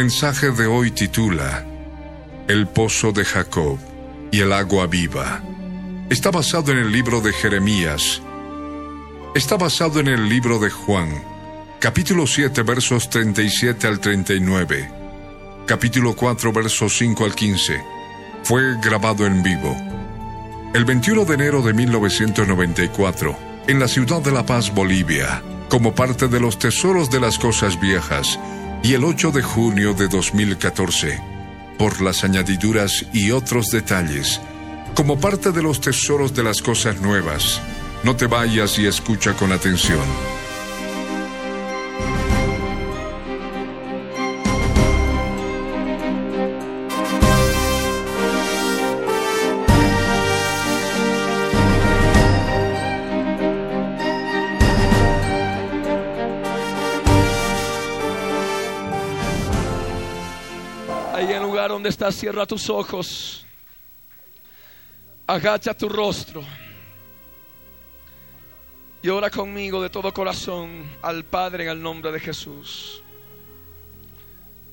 Mensaje de hoy titula El pozo de Jacob y el agua viva. Está basado en el libro de Jeremías. Está basado en el libro de Juan, capítulo 7, versos 37 al 39. Capítulo 4, versos 5 al 15. Fue grabado en vivo. El 21 de enero de 1994, en la ciudad de La Paz, Bolivia, como parte de los tesoros de las cosas viejas, y el 8 de junio de 2014, por las añadiduras y otros detalles, como parte de los tesoros de las cosas nuevas. No te vayas y escucha con atención. Cierra tus ojos. Agacha tu rostro. Y ora conmigo de todo corazón al Padre en el nombre de Jesús.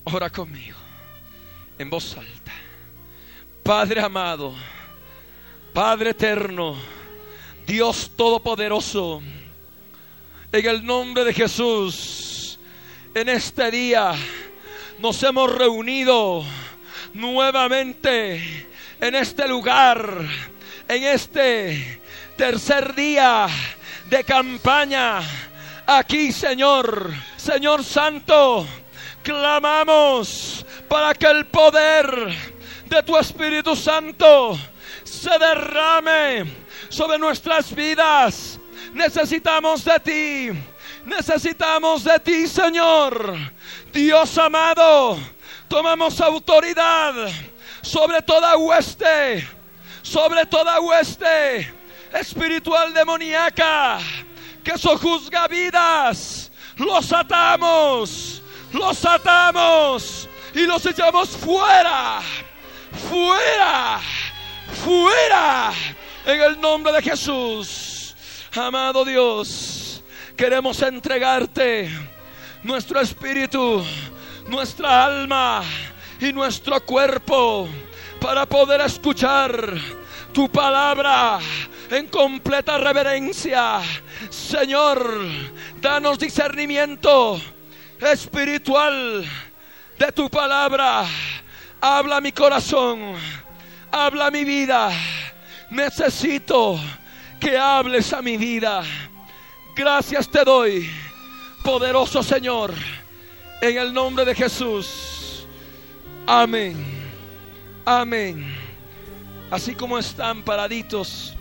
Ora conmigo en voz alta. Padre amado, Padre eterno, Dios todopoderoso, en el nombre de Jesús, en este día nos hemos reunido nuevamente en este lugar, en este tercer día de campaña. Aquí, Señor, Señor Santo, clamamos para que el poder de tu Espíritu Santo se derrame sobre nuestras vidas. Necesitamos de ti. Necesitamos de ti, Señor. Dios amado, tomamos autoridad sobre toda hueste, sobre toda hueste espiritual demoníaca que sojuzga vidas. Los atamos, los atamos y los echamos fuera, fuera, fuera, en el nombre de Jesús. Amado Dios, queremos entregarte nuestro espíritu, nuestra alma y nuestro cuerpo para poder escuchar tu palabra en completa reverencia. Señor, danos discernimiento espiritual de tu palabra. Habla mi corazón, habla mi vida. Necesito que hables a mi vida. Gracias te doy, poderoso Señor, en el nombre de Jesús. Amén. Amén. Así como están paraditos,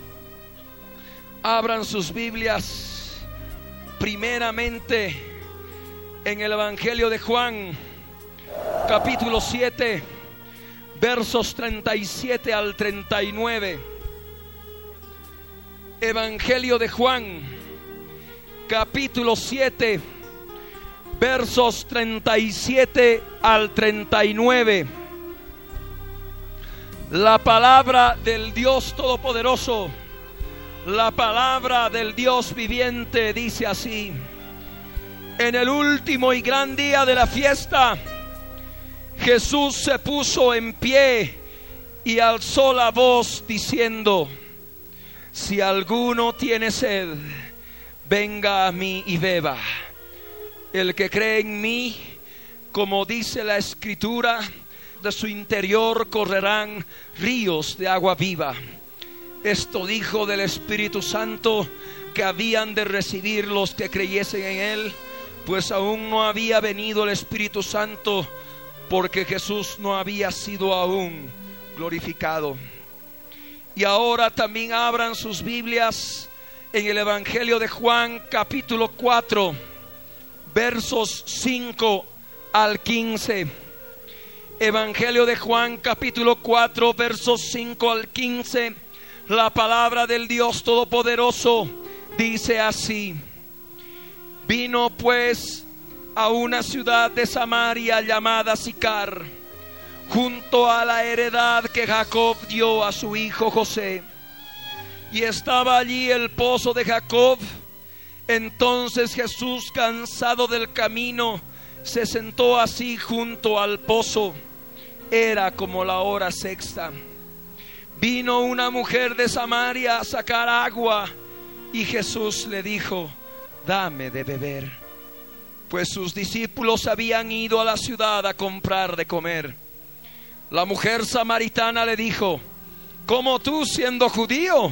abran sus Biblias primeramente en el Evangelio de Juan, capítulo 7, versos 37 al 39. Evangelio de Juan, capítulo 7, versos 37 al 39. La palabra del Dios Todopoderoso, la palabra del Dios viviente dice así. En el último y gran día de la fiesta, Jesús se puso en pie y alzó la voz diciendo, si alguno tiene sed, venga a mí y beba. El que cree en mí, como dice la escritura, de su interior correrán ríos de agua viva. Esto dijo del Espíritu Santo que habían de recibir los que creyesen en Él, pues aún no había venido el Espíritu Santo, porque Jesús no había sido aún glorificado. Y ahora también abran sus Biblias en el Evangelio de Juan capítulo 4, versos 5 al 15. Evangelio de Juan capítulo 4, versos 5 al 15. La palabra del Dios Todopoderoso dice así. Vino pues a una ciudad de Samaria llamada Sicar, junto a la heredad que Jacob dio a su hijo José. Y estaba allí el pozo de Jacob. Entonces Jesús, cansado del camino, se sentó así junto al pozo. Era como la hora sexta. Vino una mujer de Samaria a sacar agua y Jesús le dijo, dame de beber. Pues sus discípulos habían ido a la ciudad a comprar de comer. La mujer samaritana le dijo, ¿cómo tú siendo judío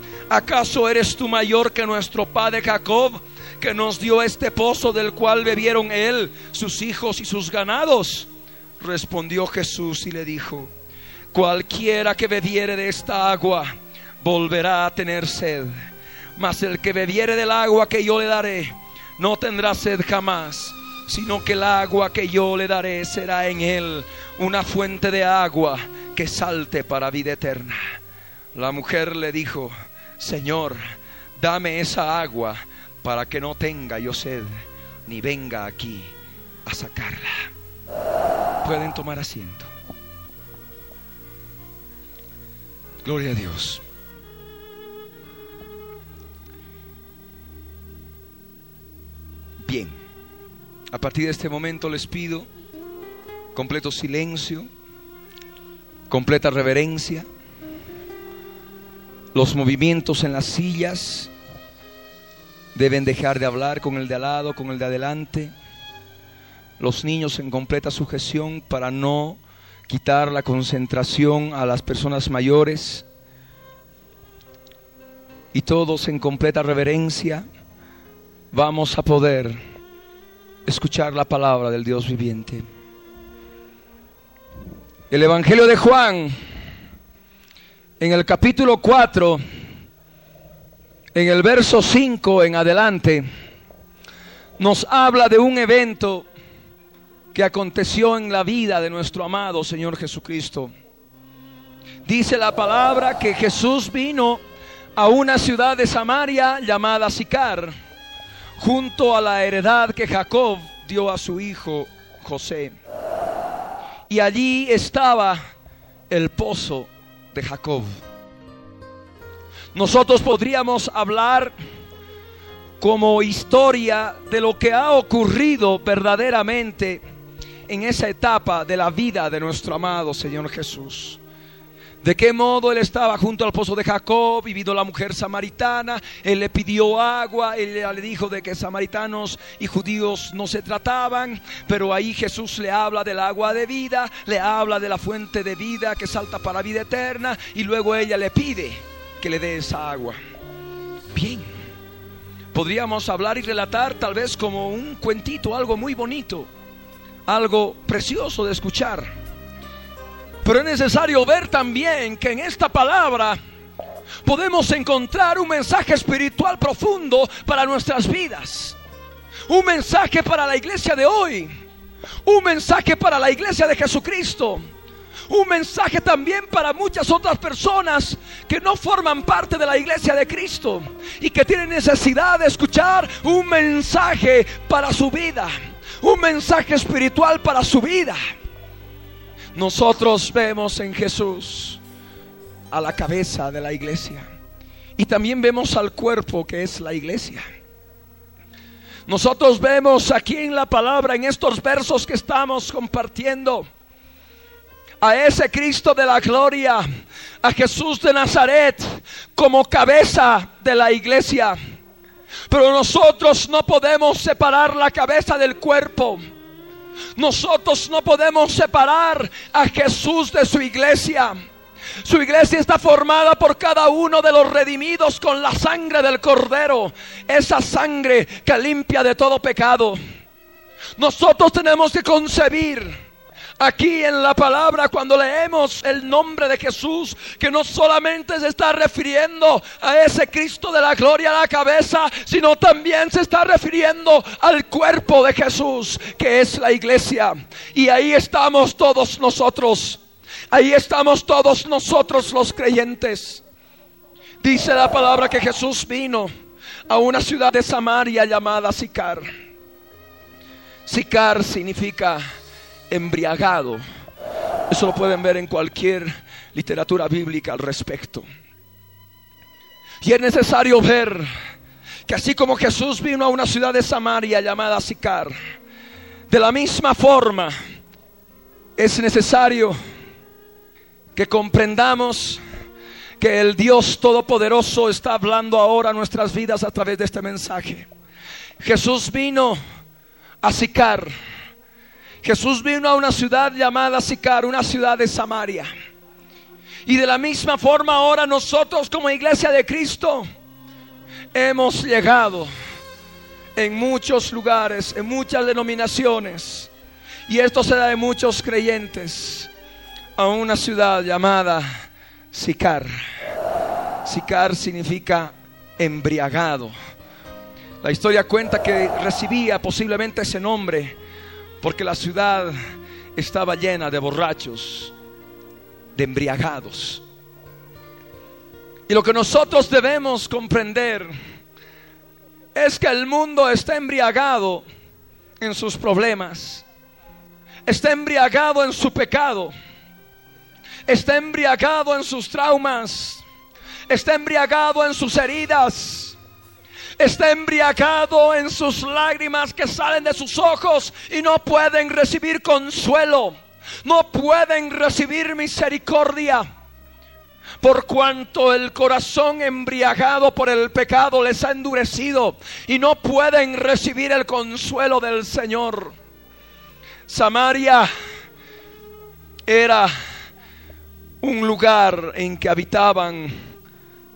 ¿Acaso eres tú mayor que nuestro padre Jacob, que nos dio este pozo del cual bebieron él, sus hijos y sus ganados? Respondió Jesús y le dijo, cualquiera que bebiere de esta agua volverá a tener sed mas el que bebiere del agua que yo le daré, no tendrá sed jamás, sino que el agua que yo le daré será en él una fuente de agua que salte para vida eterna. La mujer le dijo, Señor, dame esa agua para que no tenga yo sed, ni venga aquí a sacarla. Pueden tomar asiento. Gloria a Dios. Bien, a partir de este momento les pido completo silencio, completa reverencia, los movimientos en las sillas deben dejar de hablar con el de al lado, con el de adelante, los niños en completa sujeción para no quitar la concentración a las personas mayores y todos en completa reverencia vamos a poder escuchar la palabra del Dios viviente. El Evangelio de Juan, en el capítulo 4, en el verso 5 en adelante, nos habla de un evento que aconteció en la vida de nuestro amado Señor Jesucristo. Dice la palabra que Jesús vino a una ciudad de Samaria llamada Sicar junto a la heredad que Jacob dio a su hijo José. Y allí estaba el pozo de Jacob. Nosotros podríamos hablar como historia de lo que ha ocurrido verdaderamente en esa etapa de la vida de nuestro amado Señor Jesús. De qué modo él estaba junto al pozo de Jacob y la mujer samaritana, él le pidió agua, él le dijo de que samaritanos y judíos no se trataban, pero ahí Jesús le habla del agua de vida, le habla de la fuente de vida que salta para vida eterna y luego ella le pide que le dé esa agua. Bien, podríamos hablar y relatar tal vez como un cuentito, algo muy bonito, algo precioso de escuchar. Pero es necesario ver también que en esta palabra podemos encontrar un mensaje espiritual profundo para nuestras vidas. Un mensaje para la iglesia de hoy. Un mensaje para la iglesia de Jesucristo. Un mensaje también para muchas otras personas que no forman parte de la iglesia de Cristo y que tienen necesidad de escuchar un mensaje para su vida. Un mensaje espiritual para su vida. Nosotros vemos en Jesús a la cabeza de la iglesia y también vemos al cuerpo que es la iglesia. Nosotros vemos aquí en la palabra, en estos versos que estamos compartiendo, a ese Cristo de la gloria, a Jesús de Nazaret como cabeza de la iglesia. Pero nosotros no podemos separar la cabeza del cuerpo. Nosotros no podemos separar a Jesús de su iglesia. Su iglesia está formada por cada uno de los redimidos con la sangre del cordero. Esa sangre que limpia de todo pecado. Nosotros tenemos que concebir aquí en la palabra cuando leemos el nombre de Jesús, que no solamente se está refiriendo a ese Cristo de la gloria a la cabeza, sino también se está refiriendo al cuerpo de Jesús, que es la iglesia. Y ahí estamos todos nosotros. Ahí estamos todos nosotros los creyentes. Dice la palabra que Jesús vino a una ciudad de Samaria llamada Sicar. Sicar significa embriagado. Eso lo pueden ver en cualquier literatura bíblica al respecto. Y es necesario ver que así como Jesús vino a una ciudad de Samaria llamada Sicar, de la misma forma es necesario que comprendamos que el Dios Todopoderoso está hablando ahora a nuestras vidas a través de este mensaje. Jesús vino a Sicar Jesús vino a una ciudad llamada Sicar, una ciudad de Samaria. Y de la misma forma ahora nosotros como iglesia de Cristo hemos llegado en muchos lugares, en muchas denominaciones. Y esto se da de muchos creyentes a una ciudad llamada Sicar. Sicar significa embriagado. La historia cuenta que recibía posiblemente ese nombre porque la ciudad estaba llena de borrachos, de embriagados. Y lo que nosotros debemos comprender es que el mundo está embriagado en sus problemas, está embriagado en su pecado, está embriagado en sus traumas, está embriagado en sus heridas está embriagado en sus lágrimas que salen de sus ojos y no pueden recibir consuelo, no pueden recibir misericordia. Por cuanto el corazón embriagado por el pecado les ha endurecido y no pueden recibir el consuelo del Señor. Samaria era un lugar en que habitaban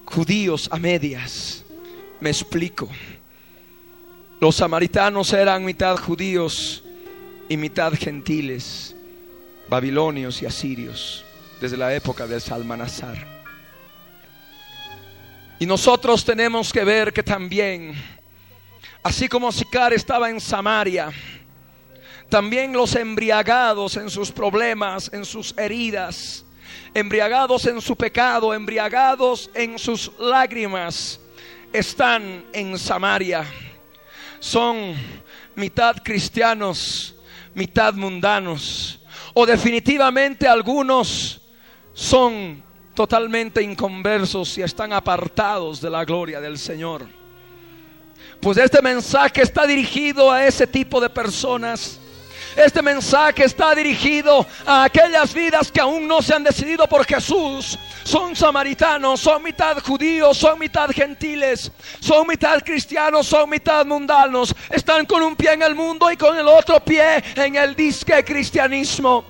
judíos a medias me explico. Los samaritanos eran mitad judíos y mitad gentiles, babilonios y asirios, desde la época de Salmanasar. Y nosotros tenemos que ver que también, así como Sicar estaba en Samaria, también los embriagados en sus problemas, en sus heridas, embriagados en su pecado, embriagados en sus lágrimas, están en Samaria. Son mitad cristianos, mitad mundanos. O definitivamente algunos son totalmente inconversos y están apartados de la gloria del Señor. Pues este mensaje está dirigido a ese tipo de personas este mensaje está dirigido a aquellas vidas que aún no se han decidido por Jesús. Son samaritanos, son mitad judíos, son mitad gentiles, son mitad cristianos, son mitad mundanos. Están con un pie en el mundo y con el otro pie en el disque cristianismo.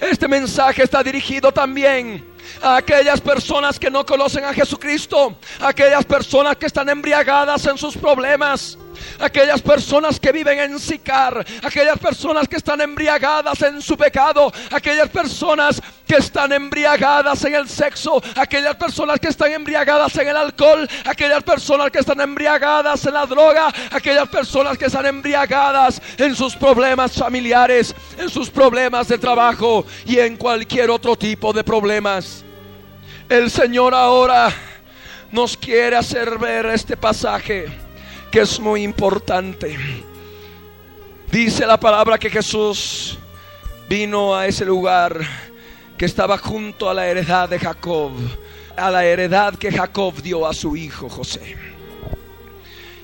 Este mensaje está dirigido también a aquellas personas que no conocen a Jesucristo, aquellas personas que están embriagadas en sus problemas, aquellas personas que viven en Sicar, aquellas personas que están embriagadas en su pecado, aquellas personas que están embriagadas en el sexo, aquellas personas que están embriagadas en el alcohol, aquellas personas que están embriagadas en la droga, aquellas personas que están embriagadas en sus problemas familiares, en sus problemas de trabajo y en cualquier otro tipo de problemas. El Señor ahora nos quiere hacer ver este pasaje que es muy importante. Dice la palabra que Jesús vino a ese lugar que estaba junto a la heredad de Jacob, a la heredad que Jacob dio a su hijo José.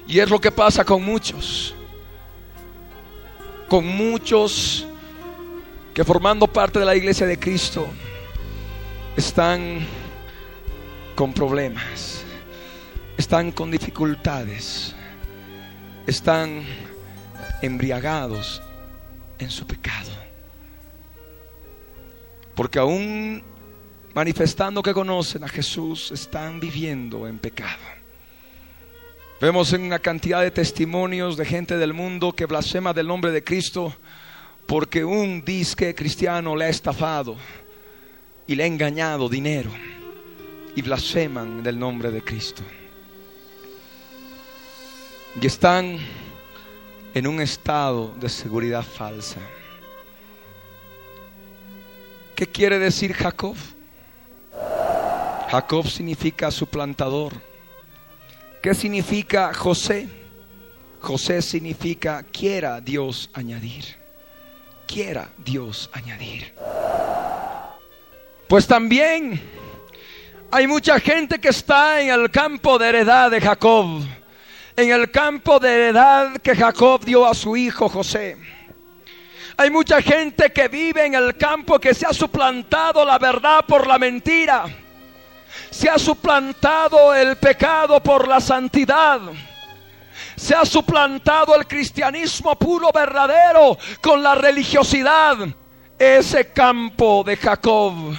Y es lo que pasa con muchos, con muchos que formando parte de la iglesia de Cristo, están con problemas, están con dificultades, están embriagados en su pecado. Porque aún manifestando que conocen a Jesús, están viviendo en pecado. Vemos en una cantidad de testimonios de gente del mundo que blasfema del nombre de Cristo porque un disque cristiano le ha estafado y le ha engañado dinero y blasfeman del nombre de Cristo. Y están en un estado de seguridad falsa. ¿Qué quiere decir Jacob? Jacob significa suplantador. ¿Qué significa José? José significa quiera Dios añadir. Quiera Dios añadir. Pues también hay mucha gente que está en el campo de heredad de Jacob. En el campo de heredad que Jacob dio a su hijo José. Hay mucha gente que vive en el campo que se ha suplantado la verdad por la mentira se ha suplantado el pecado por la santidad. Se ha suplantado el cristianismo puro, verdadero, con la religiosidad. Ese campo de Jacob,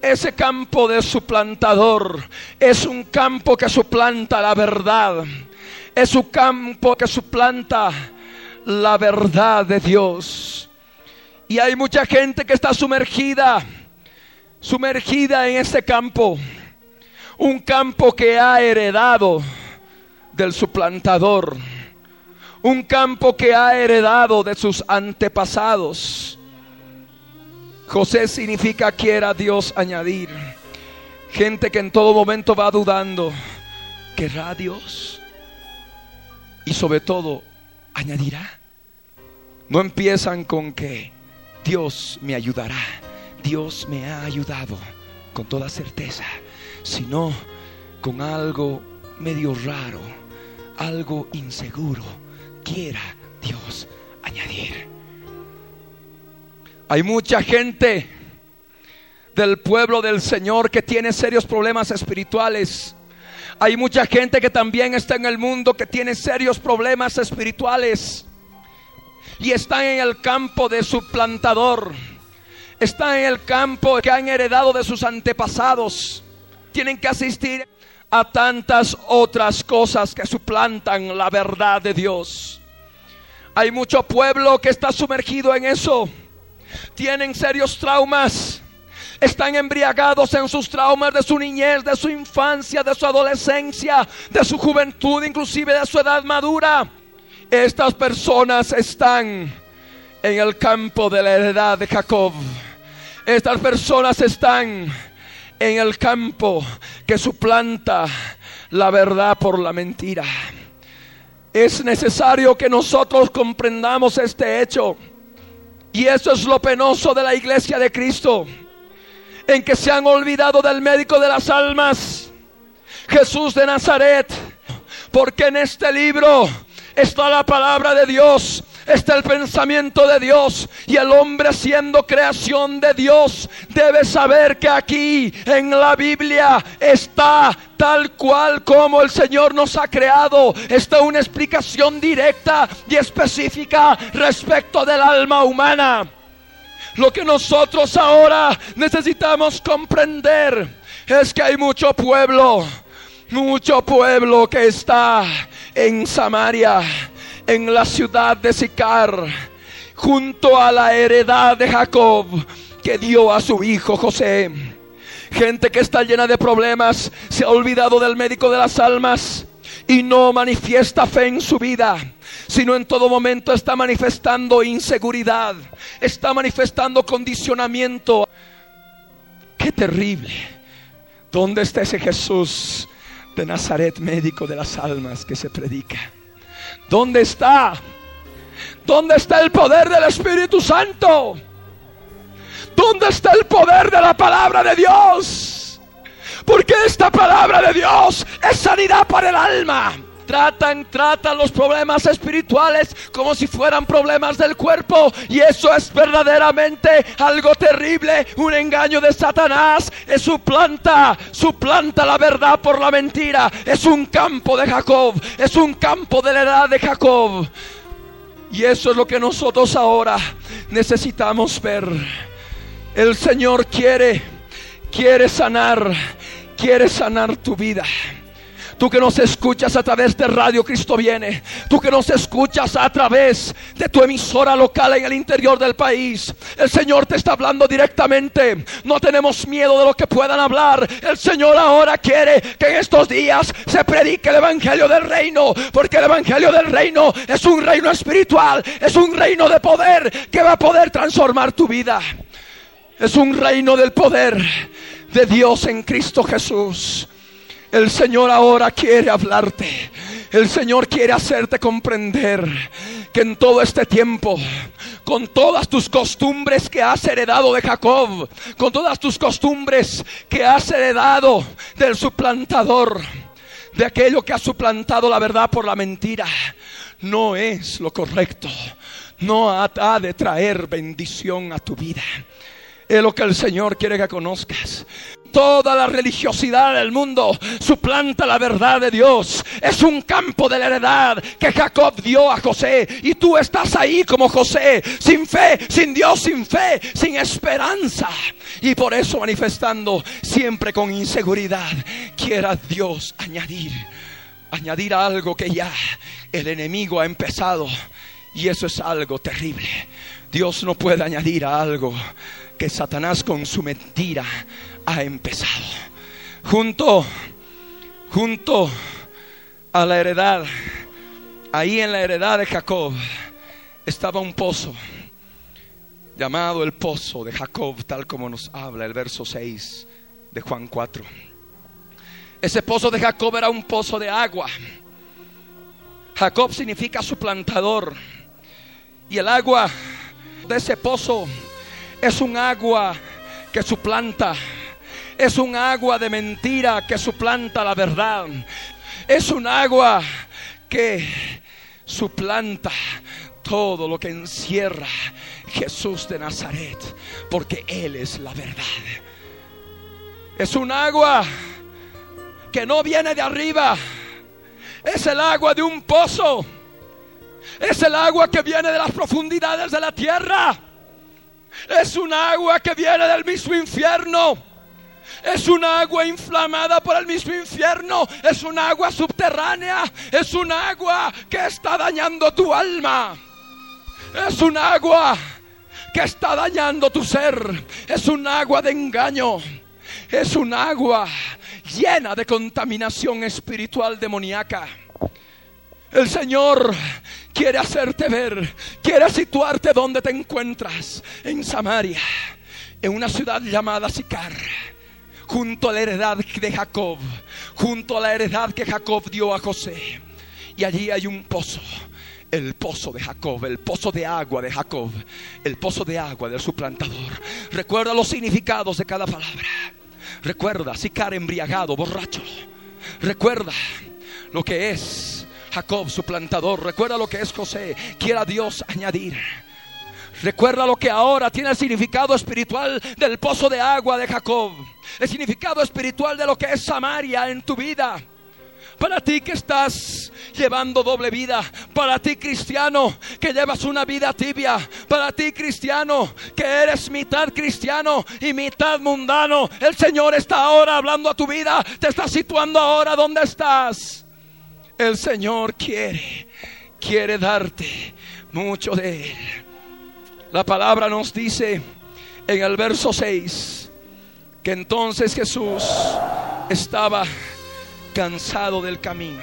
ese campo de suplantador, es un campo que suplanta la verdad. Es un campo que suplanta la verdad de Dios. Y hay mucha gente que está sumergida, sumergida en ese campo un campo que ha heredado del suplantador. Un campo que ha heredado de sus antepasados. José significa quiera Dios añadir. Gente que en todo momento va dudando. ¿Querrá Dios? Y sobre todo, añadirá. No empiezan con que Dios me ayudará. Dios me ha ayudado con toda certeza sino con algo medio raro, algo inseguro, quiera Dios añadir. Hay mucha gente del pueblo del Señor que tiene serios problemas espirituales. Hay mucha gente que también está en el mundo que tiene serios problemas espirituales. Y está en el campo de su plantador. Está en el campo que han heredado de sus antepasados tienen que asistir a tantas otras cosas que suplantan la verdad de Dios. Hay mucho pueblo que está sumergido en eso. Tienen serios traumas. Están embriagados en sus traumas de su niñez, de su infancia, de su adolescencia, de su juventud, inclusive de su edad madura. Estas personas están en el campo de la heredad de Jacob. Estas personas están en el campo que suplanta la verdad por la mentira. Es necesario que nosotros comprendamos este hecho. Y eso es lo penoso de la iglesia de Cristo. En que se han olvidado del médico de las almas, Jesús de Nazaret. Porque en este libro está la palabra de Dios está el pensamiento de Dios y el hombre siendo creación de Dios debe saber que aquí en la Biblia está tal cual como el Señor nos ha creado. Está una explicación directa y específica respecto del alma humana. Lo que nosotros ahora necesitamos comprender es que hay mucho pueblo, mucho pueblo que está en Samaria en la ciudad de Sicar, junto a la heredad de Jacob que dio a su hijo José. Gente que está llena de problemas, se ha olvidado del médico de las almas y no manifiesta fe en su vida, sino en todo momento está manifestando inseguridad, está manifestando condicionamiento. Qué terrible. ¿Dónde está ese Jesús de Nazaret, médico de las almas que se predica? ¿Dónde está? ¿Dónde está el poder del Espíritu Santo? ¿Dónde está el poder de la palabra de Dios? Porque esta palabra de Dios es sanidad para el alma. tratan, tratan los problemas espirituales como si fueran problemas del cuerpo. Y eso es verdaderamente algo terrible, un engaño de Satanás. Es su planta, su planta la verdad por la mentira. Es un campo de Jacob, es un campo de la edad de Jacob. Y eso es lo que nosotros ahora necesitamos ver. El Señor quiere, quiere sanar, quiere sanar tu vida. Tú que nos escuchas a través de Radio Cristo viene. Tú que nos escuchas a través de tu emisora local en el interior del país. El Señor te está hablando directamente. No tenemos miedo de lo que puedan hablar. El Señor ahora quiere que en estos días se predique el Evangelio del Reino. Porque el Evangelio del Reino es un reino espiritual. Es un reino de poder que va a poder transformar tu vida. Es un reino del poder de Dios en Cristo Jesús. El Señor ahora quiere hablarte. El Señor quiere hacerte comprender que en todo este tiempo, con todas tus costumbres que has heredado de Jacob, con todas tus costumbres que has heredado del suplantador, de aquello que ha suplantado la verdad por la mentira, no es lo correcto. No ha de traer bendición a tu vida. Es lo que el Señor quiere que conozcas toda la religiosidad del mundo suplanta la verdad de Dios. Es un campo de la heredad que Jacob dio a José. Y tú estás ahí como José, sin fe, sin Dios, sin fe, sin esperanza. Y por eso manifestando siempre con inseguridad, quiera Dios añadir, añadir algo que ya el enemigo ha empezado. Y eso es algo terrible. Dios no puede añadir algo que Satanás con su mentira ha empezado. Junto, junto a la heredad, ahí en la heredad de Jacob, estaba un pozo llamado el pozo de Jacob, tal como nos habla el verso 6 de Juan 4. Ese pozo de Jacob era un pozo de agua. Jacob significa suplantador. Y el agua de ese pozo es un agua que suplanta. Es un agua de mentira que suplanta la verdad. Es un agua que suplanta todo lo que encierra Jesús de Nazaret, porque Él es la verdad. Es un agua que no viene de arriba, es el agua de un pozo, es el agua que viene de las profundidades de la tierra. Es un agua que viene del mismo infierno. Es un agua inflamada por el mismo infierno. Es un agua subterránea. Es un agua que está dañando tu alma. Es un agua que está dañando tu ser. Es un agua de engaño. Es un agua llena de contaminación espiritual demoníaca. El Señor quiere hacerte ver, quiere situarte donde te encuentras, en Samaria, en una ciudad llamada Sicar, junto a la heredad de Jacob, junto a la heredad que Jacob dio a José. Y allí hay un pozo, el pozo de Jacob, el pozo de agua de Jacob, el pozo de agua del suplantador. Recuerda los significados de cada palabra. Recuerda, Sicar embriagado, borracho. Recuerda lo que es Jacob, su plantador. Recuerda lo que es José. Quiera Dios añadir. Recuerda lo que ahora tiene el significado espiritual del pozo de agua de Jacob. El significado espiritual de lo que es Samaria en tu vida. Para ti que estás llevando doble vida. Para ti cristiano que llevas una vida tibia. Para ti cristiano que eres mitad cristiano y mitad mundano. El Señor está ahora hablando a tu vida. Te está situando ahora donde estás. El Señor quiere, quiere darte mucho de Él. La palabra nos dice en el verso 6 que entonces Jesús estaba cansado del camino.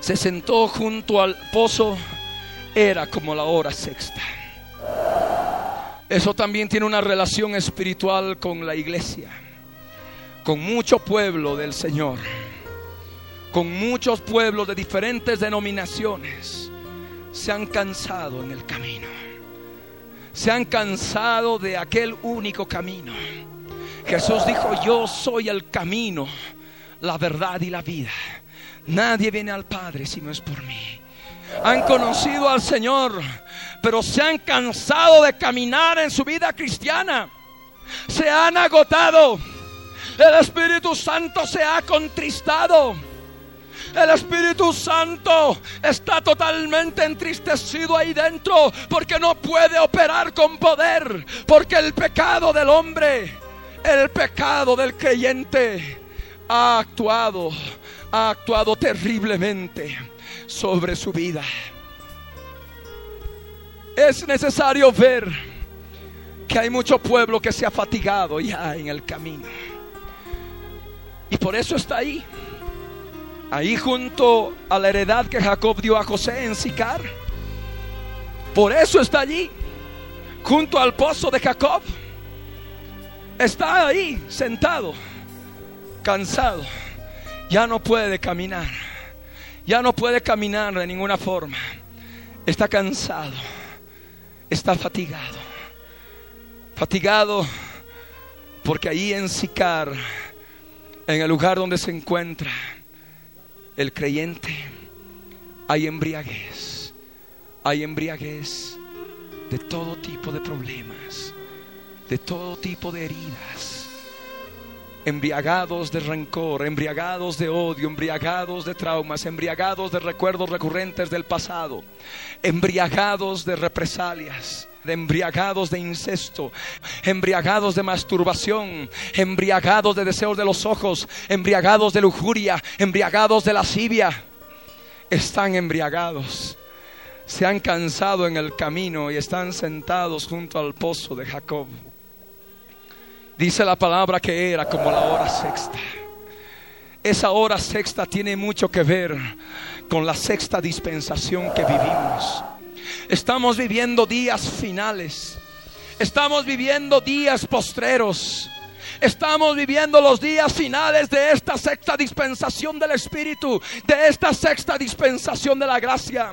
Se sentó junto al pozo, era como la hora sexta. Eso también tiene una relación espiritual con la iglesia, con mucho pueblo del Señor con muchos pueblos de diferentes denominaciones, se han cansado en el camino. Se han cansado de aquel único camino. Jesús dijo, yo soy el camino, la verdad y la vida. Nadie viene al Padre si no es por mí. Han conocido al Señor, pero se han cansado de caminar en su vida cristiana. Se han agotado. El Espíritu Santo se ha contristado. El Espíritu Santo está totalmente entristecido ahí dentro porque no puede operar con poder. Porque el pecado del hombre, el pecado del creyente ha actuado, ha actuado terriblemente sobre su vida. Es necesario ver que hay mucho pueblo que se ha fatigado ya en el camino. Y por eso está ahí. Ahí junto a la heredad que Jacob dio a José en Sicar. Por eso está allí. Junto al pozo de Jacob. Está ahí sentado. Cansado. Ya no puede caminar. Ya no puede caminar de ninguna forma. Está cansado. Está fatigado. Fatigado porque ahí en Sicar, en el lugar donde se encuentra, el creyente, hay embriaguez, hay embriaguez de todo tipo de problemas, de todo tipo de heridas, embriagados de rencor, embriagados de odio, embriagados de traumas, embriagados de recuerdos recurrentes del pasado, embriagados de represalias de embriagados de incesto, embriagados de masturbación, embriagados de deseos de los ojos, embriagados de lujuria, embriagados de lascivia. Están embriagados. Se han cansado en el camino y están sentados junto al pozo de Jacob. Dice la palabra que era como la hora sexta. Esa hora sexta tiene mucho que ver con la sexta dispensación que vivimos. Estamos viviendo días finales. Estamos viviendo días postreros. Estamos viviendo los días finales de esta sexta dispensación del Espíritu, de esta sexta dispensación de la gracia.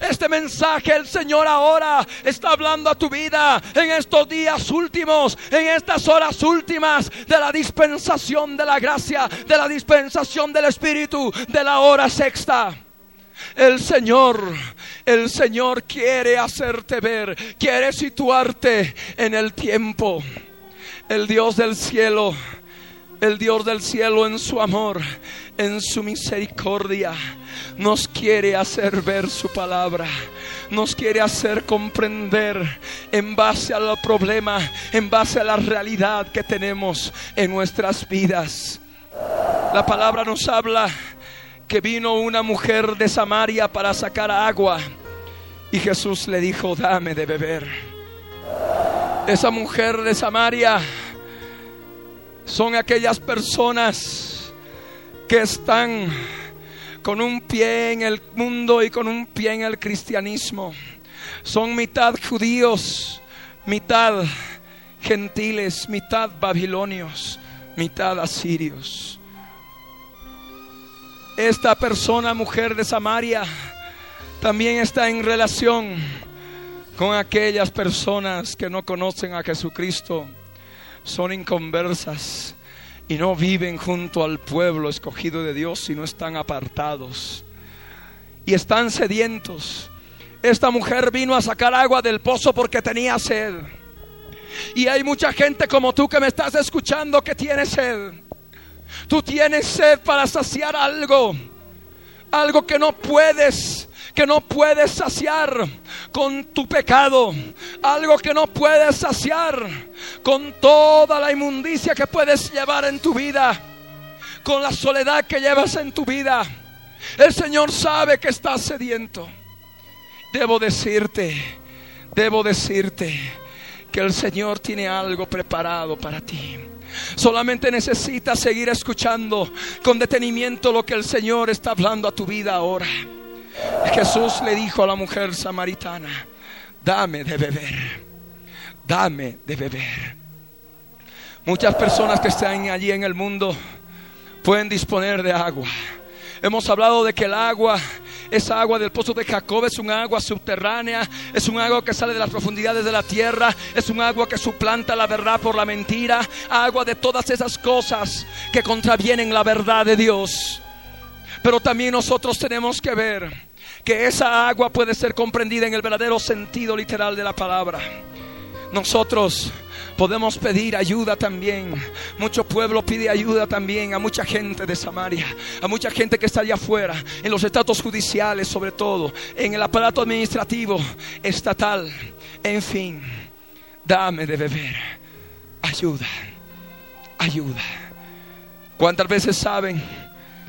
Este mensaje el Señor ahora está hablando a tu vida en estos días últimos, en estas horas últimas de la dispensación de la gracia, de la dispensación del Espíritu, de la hora sexta. El Señor, el Señor quiere hacerte ver, quiere situarte en el tiempo. El Dios del cielo, el Dios del cielo en su amor, en su misericordia, nos quiere hacer ver su palabra, nos quiere hacer comprender en base al problema, en base a la realidad que tenemos en nuestras vidas. La palabra nos habla que vino una mujer de Samaria para sacar agua y Jesús le dijo, dame de beber. Esa mujer de Samaria son aquellas personas que están con un pie en el mundo y con un pie en el cristianismo. Son mitad judíos, mitad gentiles, mitad babilonios, mitad asirios esta persona, mujer de Samaria, también está en relación con aquellas personas que no conocen a Jesucristo, son inconversas y no viven junto al pueblo escogido de Dios, sino están apartados y están sedientos. Esta mujer vino a sacar agua del pozo porque tenía sed. Y hay mucha gente como tú que me estás escuchando que tiene sed. Tú tienes sed para saciar algo. Algo que no puedes que no puedes saciar con tu pecado, algo que no puedes saciar con toda la inmundicia que puedes llevar en tu vida, con la soledad que llevas en tu vida. El Señor sabe que estás sediento. Debo decirte, debo decirte que el Señor tiene algo preparado para ti. Solamente necesitas seguir escuchando con detenimiento lo que el Señor está hablando a tu vida ahora. Jesús le dijo a la mujer samaritana, dame de beber, dame de beber. Muchas personas que están allí en el mundo pueden disponer de agua. Hemos hablado de que el agua esa agua del pozo de Jacob es un agua subterránea, es un agua que sale de las profundidades de la tierra, es un agua que suplanta la verdad por la mentira, agua de todas esas cosas que contravienen la verdad de Dios. Pero también nosotros tenemos que ver que esa agua puede ser comprendida en el verdadero sentido literal de la palabra. Nosotros podemos pedir ayuda también. Mucho pueblo pide ayuda también a mucha gente de Samaria, a mucha gente que está allá afuera, en los estados judiciales sobre todo, en el aparato administrativo, estatal, en fin. Dame de beber. Ayuda, ayuda. ¿Cuántas veces saben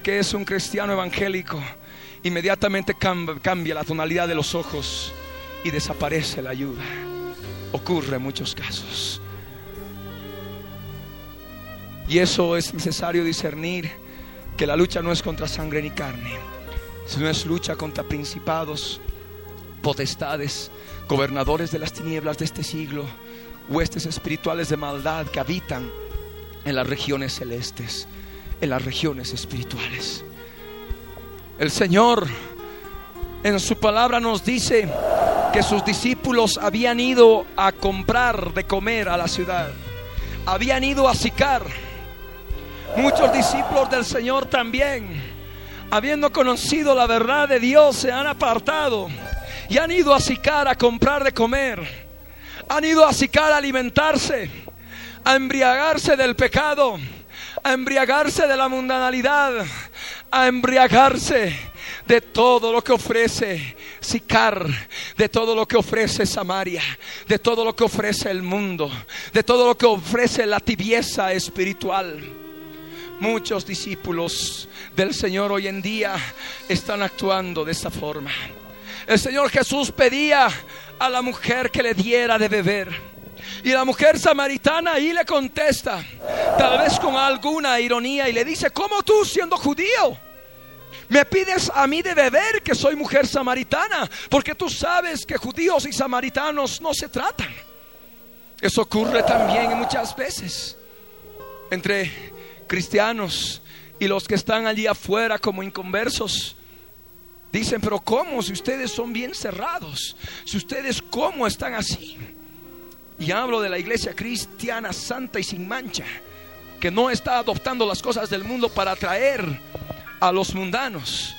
que es un cristiano evangélico? Inmediatamente cambia la tonalidad de los ojos y desaparece la ayuda. Ocurre en muchos casos. Y eso es necesario discernir que la lucha no es contra sangre ni carne, sino es lucha contra principados, potestades, gobernadores de las tinieblas de este siglo, huestes espirituales de maldad que habitan en las regiones celestes, en las regiones espirituales. El Señor en su palabra nos dice que sus discípulos habían ido a comprar de comer a la ciudad. Habían ido a sicar. Muchos discípulos del Señor también, habiendo conocido la verdad de Dios, se han apartado y han ido a sicar a comprar de comer. Han ido a sicar a alimentarse, a embriagarse del pecado, a embriagarse de la mundanalidad, a embriagarse de todo lo que ofrece Sicar, de todo lo que ofrece Samaria, de todo lo que ofrece el mundo, de todo lo que ofrece la tibieza espiritual. Muchos discípulos del Señor hoy en día están actuando de esta forma. El Señor Jesús pedía a la mujer que le diera de beber. Y la mujer samaritana ahí le contesta, tal vez con alguna ironía, y le dice, ¿cómo tú siendo judío? Me pides a mí de beber que soy mujer samaritana, porque tú sabes que judíos y samaritanos no se tratan. Eso ocurre también muchas veces entre cristianos y los que están allí afuera como inconversos. Dicen, pero ¿cómo? Si ustedes son bien cerrados, si ustedes cómo están así. Y hablo de la iglesia cristiana santa y sin mancha, que no está adoptando las cosas del mundo para atraer a los mundanos.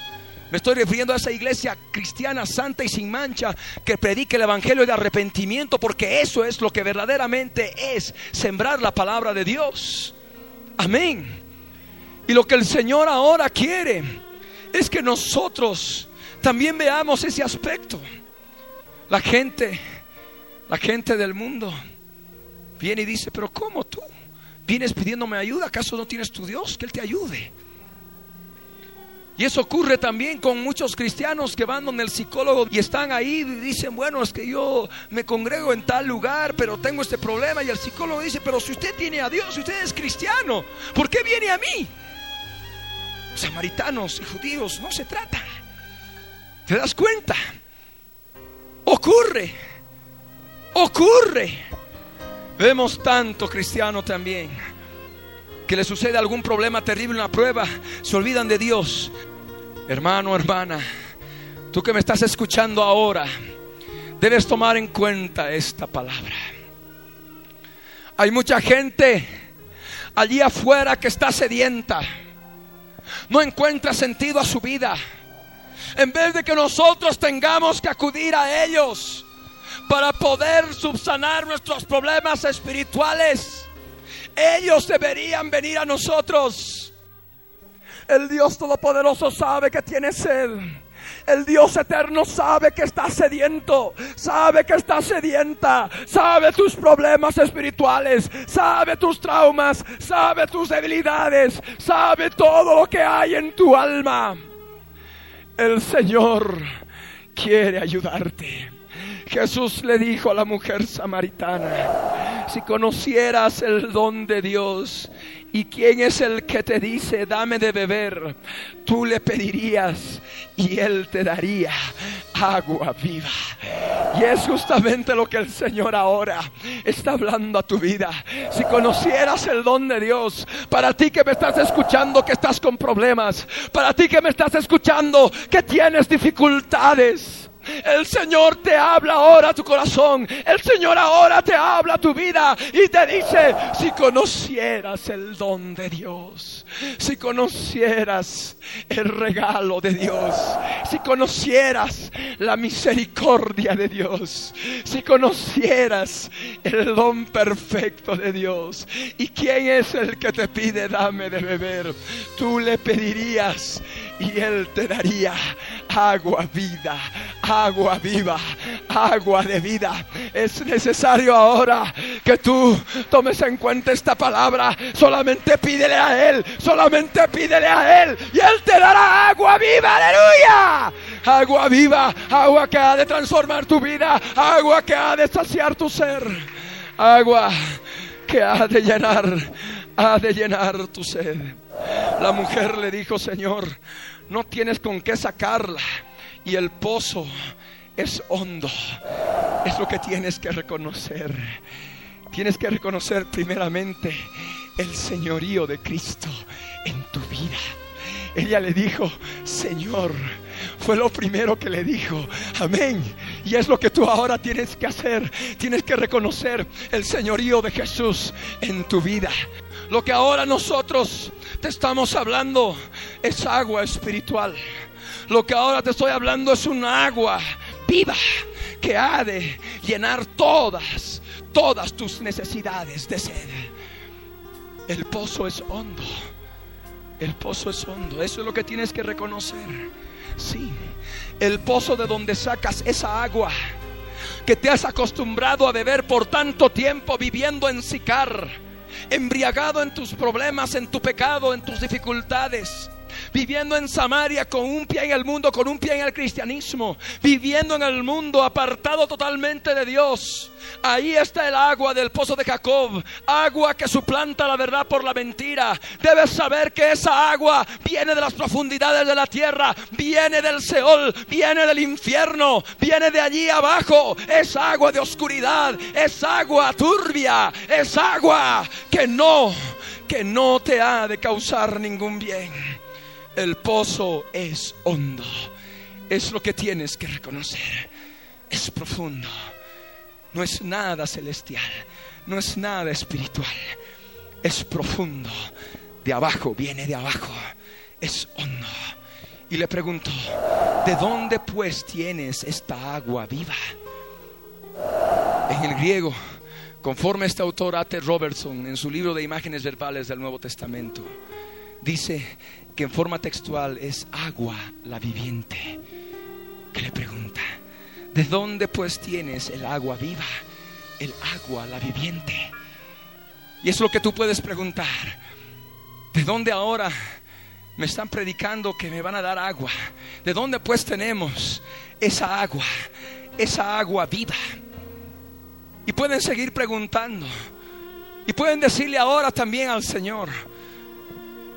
Me estoy refiriendo a esa iglesia cristiana santa y sin mancha que predique el evangelio de arrepentimiento, porque eso es lo que verdaderamente es sembrar la palabra de Dios. Amén. Y lo que el Señor ahora quiere es que nosotros también veamos ese aspecto. La gente la gente del mundo viene y dice, pero ¿cómo tú? Vienes pidiéndome ayuda, ¿acaso no tienes tu Dios? Que Él te ayude. Y eso ocurre también con muchos cristianos que van donde el psicólogo y están ahí y dicen, bueno, es que yo me congrego en tal lugar, pero tengo este problema. Y el psicólogo dice, pero si usted tiene a Dios, si usted es cristiano, ¿por qué viene a mí? Samaritanos y judíos no se tratan. ¿Te das cuenta? Ocurre ocurre. Vemos tanto cristiano también que le sucede algún problema terrible, una prueba, se olvidan de Dios. Hermano, hermana, tú que me estás escuchando ahora, debes tomar en cuenta esta palabra. Hay mucha gente allí afuera que está sedienta, no encuentra sentido a su vida. En vez de que nosotros tengamos que acudir a ellos, para poder subsanar nuestros problemas espirituales. Ellos deberían venir a nosotros. El Dios Todopoderoso sabe que tiene sed. El Dios eterno sabe que está sediento, sabe que está sedienta, sabe tus problemas espirituales, sabe tus traumas, sabe tus debilidades, sabe todo lo que hay en tu alma. El Señor quiere ayudarte. Jesús le dijo a la mujer samaritana, si conocieras el don de Dios y quién es el que te dice, dame de beber, tú le pedirías y él te daría agua viva. Y es justamente lo que el Señor ahora está hablando a tu vida. Si conocieras el don de Dios, para ti que me estás escuchando que estás con problemas, para ti que me estás escuchando que tienes dificultades, El Señor te habla ahora tu corazón. El Señor ahora te habla tu vida y te dice, si conocieras el don de Dios, si conocieras el regalo de Dios, si conocieras la misericordia de Dios, si conocieras el don perfecto de Dios. ¿Y quién es el que te pide dame de beber? Tú le pedirías y Él te daría agua vida, agua viva, agua de vida. Es necesario ahora que tú tomes en cuenta esta palabra. Solamente pídele a Él, solamente pídele a Él y Él te dará agua viva, aleluya. Agua viva, agua que ha de transformar tu vida, agua que ha de saciar tu ser, agua que ha de llenar, ha de llenar tu sed. La mujer le dijo, Señor, no tienes con qué sacarla y el pozo es hondo. Es lo que tienes que reconocer. Tienes que reconocer primeramente el señorío de Cristo en tu vida. Ella le dijo, Señor, fue lo primero que le dijo. Amén. Y es lo que tú ahora tienes que hacer. Tienes que reconocer el señorío de Jesús en tu vida. Lo que ahora nosotros te estamos hablando es agua espiritual. Lo que ahora te estoy hablando es un agua viva que ha de llenar todas, todas tus necesidades de sed. El pozo es hondo. El pozo es hondo. Eso es lo que tienes que reconocer. Sí, el pozo de donde sacas esa agua que te has acostumbrado a beber por tanto tiempo viviendo en Sicar, embriagado en tus problemas, en tu pecado, en tus dificultades viviendo en Samaria con un pie en el mundo, con un pie en el cristianismo, viviendo en el mundo apartado totalmente de Dios. Ahí está el agua del pozo de Jacob, agua que suplanta la verdad por la mentira. Debes saber que esa agua viene de las profundidades de la tierra, viene del Seol, viene del infierno, viene de allí abajo. Es agua de oscuridad, es agua turbia, es agua que no, que no te ha de causar ningún bien. El pozo es hondo. Es lo que tienes que reconocer. Es profundo. No es nada celestial. No es nada espiritual. Es profundo. De abajo, viene de abajo. Es hondo. Y le pregunto, ¿de dónde pues tienes esta agua viva? En el griego, conforme este autor Ate Robertson en su libro de imágenes verbales del Nuevo Testamento, dice que en forma textual es agua la viviente, que le pregunta, ¿de dónde pues tienes el agua viva? El agua la viviente. Y es lo que tú puedes preguntar. ¿De dónde ahora me están predicando que me van a dar agua? ¿De dónde pues tenemos esa agua? Esa agua viva. Y pueden seguir preguntando. Y pueden decirle ahora también al Señor,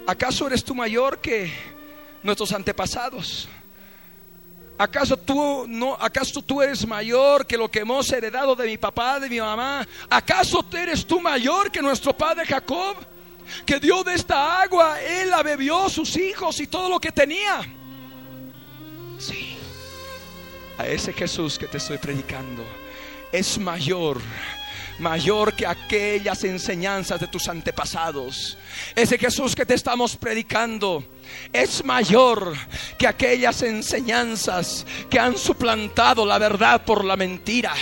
¿Acaso eres tú mayor que nuestros antepasados? ¿Acaso tú no acaso tú eres mayor que lo que hemos heredado de mi papá, de mi mamá? ¿Acaso eres tú mayor que nuestro padre Jacob? Que dio de esta agua, él la bebió, sus hijos y todo lo que tenía. Sí. A ese Jesús que te estoy predicando es mayor mayor que aquellas enseñanzas de tus antepasados. Ese Jesús que te estamos predicando es mayor que aquellas enseñanzas que han suplantado la verdad por la mentira.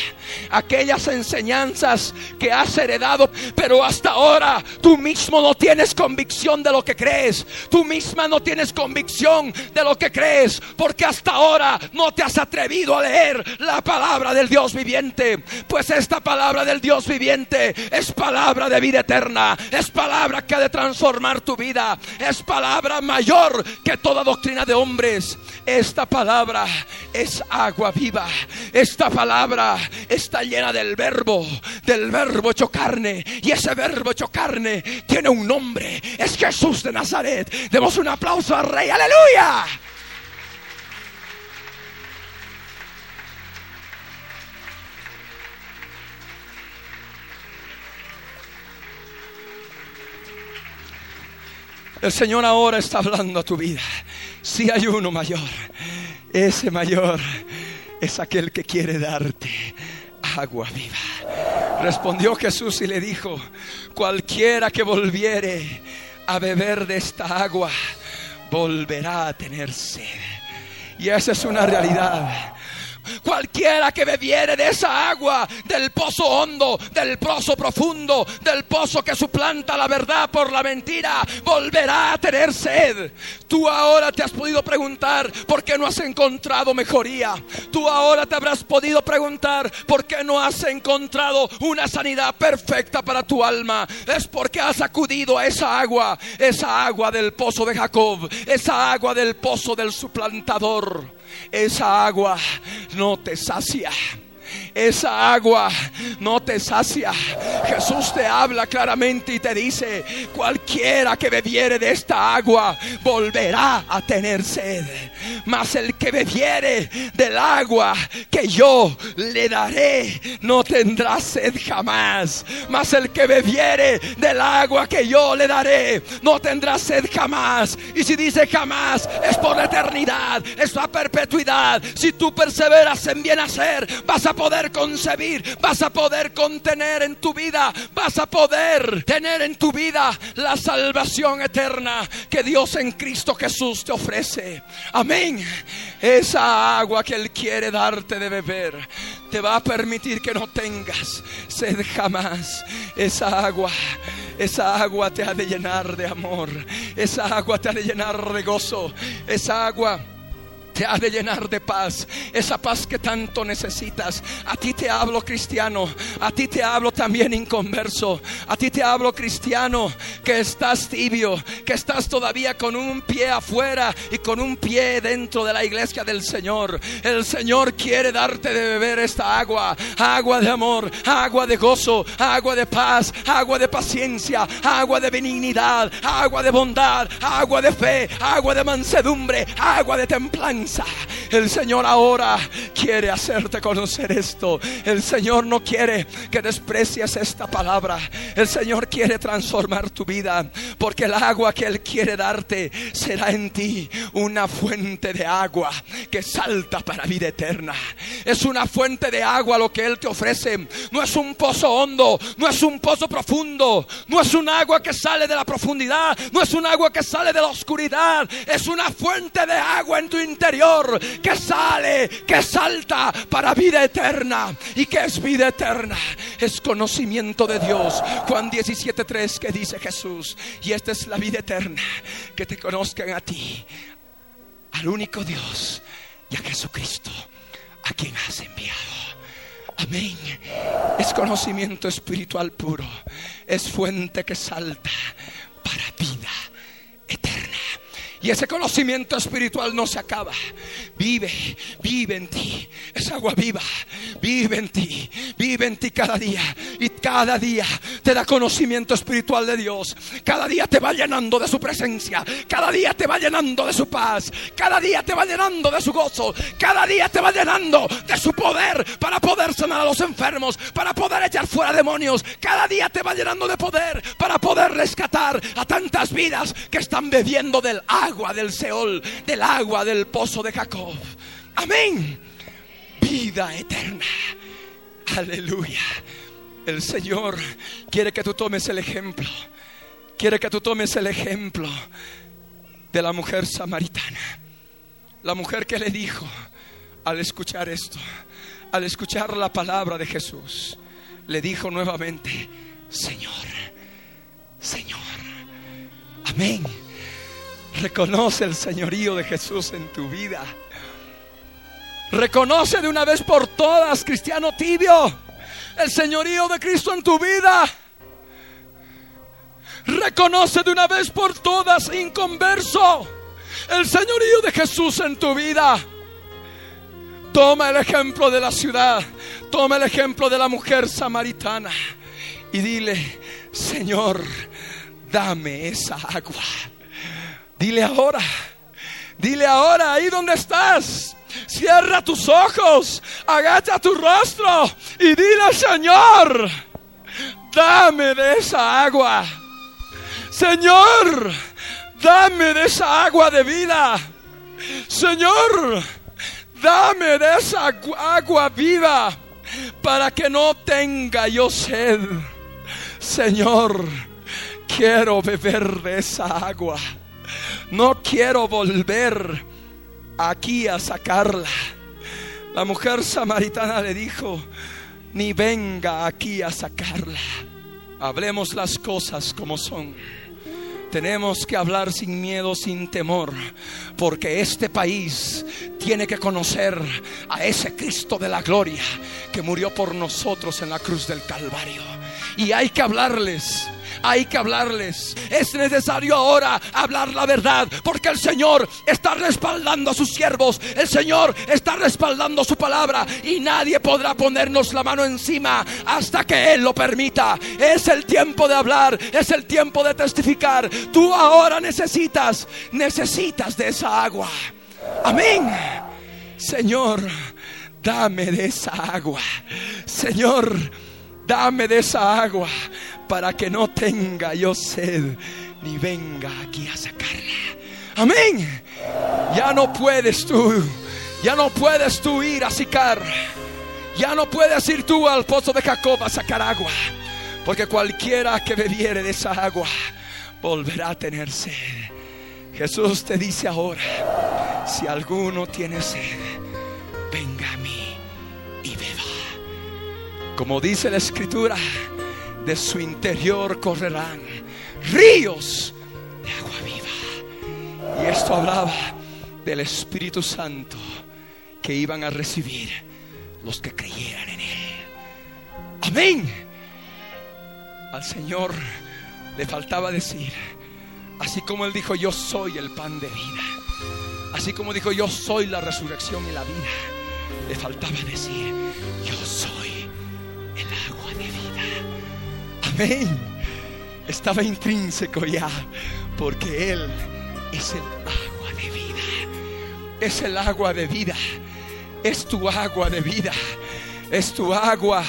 Aquellas enseñanzas que has heredado, pero hasta ahora tú mismo no tienes convicción de lo que crees. Tú misma no tienes convicción de lo que crees, porque hasta ahora no te has atrevido a leer la palabra del Dios viviente. Pues esta palabra del Dios viviente es palabra de vida eterna, es palabra que ha de transformar tu vida, es palabra mayor que toda doctrina de hombres. Esta palabra es agua viva. Esta palabra está llena del verbo, del verbo hecho carne. Y ese verbo hecho carne tiene un nombre. Es Jesús de Nazaret. Demos un aplauso al Rey. Aleluya. El Señor ahora está hablando a tu vida. Si hay uno mayor, ese mayor es aquel que quiere darte agua viva. Respondió Jesús y le dijo, cualquiera que volviere a beber de esta agua, volverá a tener sed. Y esa es una realidad. Cualquiera que bebiere de esa agua, del pozo hondo, del pozo profundo, del pozo que suplanta la verdad por la mentira, volverá a tener sed. Tú ahora te has podido preguntar por qué no has encontrado mejoría. Tú ahora te habrás podido preguntar por qué no has encontrado una sanidad perfecta para tu alma. Es porque has acudido a esa agua, esa agua del pozo de Jacob, esa agua del pozo del suplantador. Esa agua no te sacia. Esa agua no te sacia. Jesús te habla claramente y te dice, cualquiera que bebiere de esta agua volverá a tener sed. Mas el que bebiere del agua que yo le daré no tendrá sed jamás. Mas el que bebiere del agua que yo le daré no tendrá sed jamás. Y si dice jamás es por la eternidad, es la perpetuidad. Si tú perseveras en bien hacer, vas a poder concebir, vas a poder contener en tu vida, vas a poder tener en tu vida la salvación eterna que Dios en Cristo Jesús te ofrece. Amén. Esa agua que Él quiere darte de beber te va a permitir que no tengas sed jamás. Esa agua, esa agua te ha de llenar de amor. Esa agua te ha de llenar de gozo. Esa agua te ha de llenar de paz, esa paz que tanto necesitas. A ti te hablo cristiano, a ti te hablo también inconverso, a ti te hablo cristiano que estás tibio, que estás todavía con un pie afuera y con un pie dentro de la iglesia del Señor. El Señor quiere darte de beber esta agua, agua de amor, agua de gozo, agua de paz, agua de paciencia, agua de benignidad, agua de bondad, agua de fe, agua de mansedumbre, agua de templanza el Señor ahora quiere hacerte conocer esto. El Señor no quiere que desprecies esta palabra. El Señor quiere transformar tu vida. Porque el agua que Él quiere darte será en ti una fuente de agua que salta para vida eterna. Es una fuente de agua lo que Él te ofrece. No es un pozo hondo, no es un pozo profundo, no es un agua que sale de la profundidad, no es un agua que sale de la oscuridad. Es una fuente de agua en tu interior que sale, que salta para vida eterna. ¿Y que es vida eterna? Es conocimiento de Dios. Juan 17:3 que dice Jesús, y esta es la vida eterna, que te conozcan a ti, al único Dios y a Jesucristo, a quien has enviado. Amén. Es conocimiento espiritual puro. Es fuente que salta para vida eterna. Y ese conocimiento espiritual no se acaba. Vive, vive en ti. Es agua viva. Vive en ti. Vive en ti cada día. Y cada día te da conocimiento espiritual de Dios. Cada día te va llenando de su presencia. Cada día te va llenando de su paz. Cada día te va llenando de su gozo. Cada día te va llenando de su poder para poder sanar a los enfermos. Para poder echar fuera demonios. Cada día te va llenando de poder para poder rescatar a tantas vidas que están bebiendo del agua agua del Seol, del agua del pozo de Jacob. Amén. Vida eterna. Aleluya. El Señor quiere que tú tomes el ejemplo. Quiere que tú tomes el ejemplo de la mujer samaritana. La mujer que le dijo al escuchar esto, al escuchar la palabra de Jesús, le dijo nuevamente, Señor, Señor, amén. Reconoce el señorío de Jesús en tu vida. Reconoce de una vez por todas, cristiano tibio, el señorío de Cristo en tu vida. Reconoce de una vez por todas, inconverso, el señorío de Jesús en tu vida. Toma el ejemplo de la ciudad, toma el ejemplo de la mujer samaritana y dile, Señor, dame esa agua Dile ahora, dile ahora, ahí donde estás. Cierra tus ojos, agacha tu rostro y dile, Señor, dame de esa agua. Señor, dame de esa agua de vida. Señor, Dame de esa agua viva para que no tenga yo sed. Señor, quiero beber de esa agua. No quiero volver aquí a sacarla. La mujer samaritana le dijo, ni venga aquí a sacarla. Hablemos las cosas como son. Tenemos que hablar sin miedo, sin temor, porque este país tiene que conocer a ese Cristo de la gloria que murió por nosotros en la cruz del Calvario. Y hay que hablarles hay que hablarles. Es necesario ahora hablar la verdad, porque el Señor está respaldando a sus siervos, el Señor está respaldando su palabra y nadie podrá ponernos la mano encima hasta que Él lo permita. Es el tiempo de hablar, es el tiempo de testificar. Tú ahora necesitas, necesitas de esa agua. Amén. Señor, dame de esa agua. Señor, dame de esa agua para que no tenga yo sed ni venga aquí a sacarla. Amén. Ya no puedes tú, ya no puedes tú ir a sacar. Ya no puedes ir tú al pozo de Jacob a sacar agua. Porque cualquiera que bebiere de esa agua volverá a tener sed. Jesús te dice ahora, si alguno tiene sed, venga a mí y beba. Como dice la escritura, de su interior correrán ríos de agua viva. Y esto hablaba del Espíritu Santo que iban a recibir los que creyeran en Él. Amén. Al Señor le faltaba decir, así como Él dijo, yo soy el pan de vida. Así como dijo, yo soy la resurrección y la vida. Le faltaba decir, yo soy el vida. Amén. Estaba intrínseco ya, porque Él es el agua de vida. Es el agua de vida. Es tu agua de vida. Es tu agua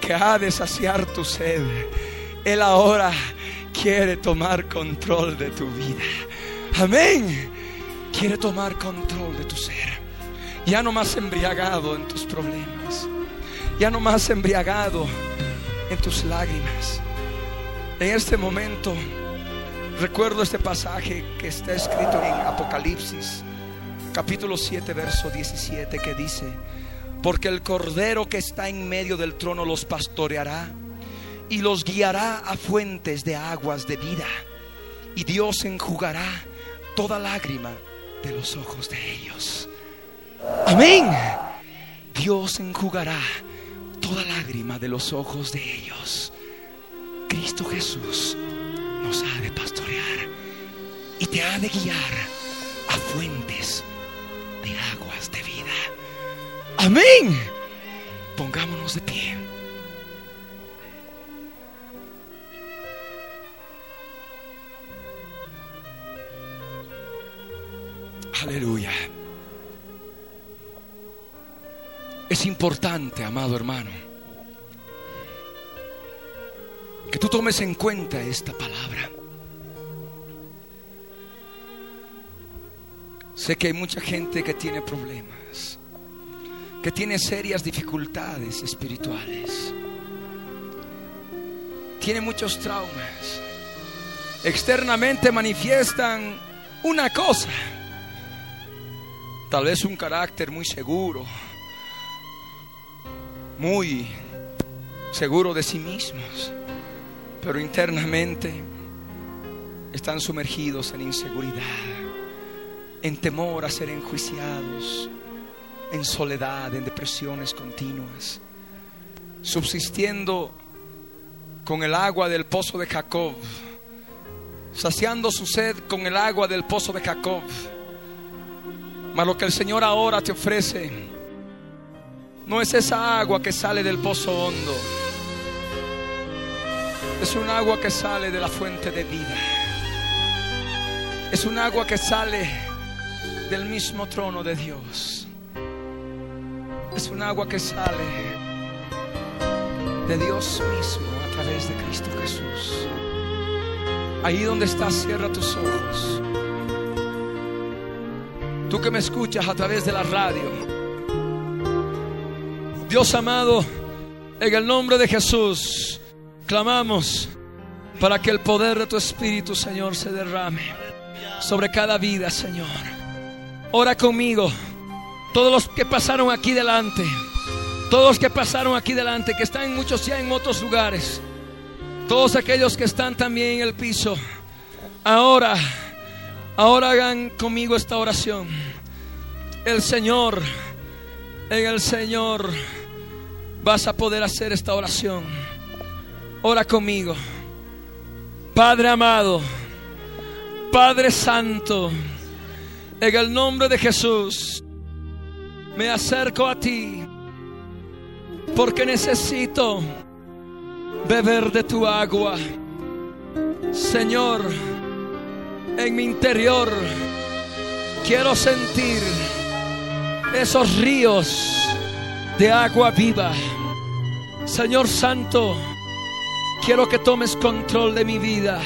que ha de saciar tu sed. Él ahora quiere tomar control de tu vida. Amén. Quiere tomar control de tu ser. Ya no más embriagado en tus problemas. Ya no más embriagado en tus lágrimas. En este momento recuerdo este pasaje que está escrito en Apocalipsis, capítulo 7, verso 17, que dice, porque el cordero que está en medio del trono los pastoreará y los guiará a fuentes de aguas de vida, y Dios enjugará toda lágrima de los ojos de ellos. Amén. Dios enjugará toda lágrima de los ojos de ellos. Cristo Jesús nos ha de pastorear y te ha de guiar a fuentes de aguas de vida. Amén. Pongámonos de pie. Aleluya. Es importante, amado hermano, que tú tomes en cuenta esta palabra. Sé que hay mucha gente que tiene problemas, que tiene serias dificultades espirituales, tiene muchos traumas. Externamente manifiestan una cosa, tal vez un carácter muy seguro, muy seguro de sí mismos pero internamente están sumergidos en inseguridad, en temor a ser enjuiciados, en soledad, en depresiones continuas, subsistiendo con el agua del pozo de Jacob, saciando su sed con el agua del pozo de Jacob. Mas lo que el Señor ahora te ofrece no es esa agua que sale del pozo hondo es un agua que sale de la fuente de vida. Es un agua que sale del mismo trono de Dios. Es un agua que sale de Dios mismo a través de Cristo Jesús. Ahí donde estás, cierra tus ojos. Tú que me escuchas a través de la radio, Dios amado, en el nombre de Jesús, clamamos para que el poder de tu Espíritu, Señor, se derrame sobre cada vida, Señor. Ora conmigo, todos los que pasaron aquí delante, todos los que pasaron aquí delante, que están muchos ya en otros lugares, todos aquellos que están también en el piso, ahora, ahora hagan conmigo esta oración. El Señor, en el Señor vas a poder hacer esta oración. Ora conmigo. Padre amado, Padre Santo, en el nombre de Jesús, me acerco a ti porque necesito beber de tu agua. Señor, en mi interior quiero sentir esos ríos de agua viva. Señor Santo, quiero que tomes control de mi vida.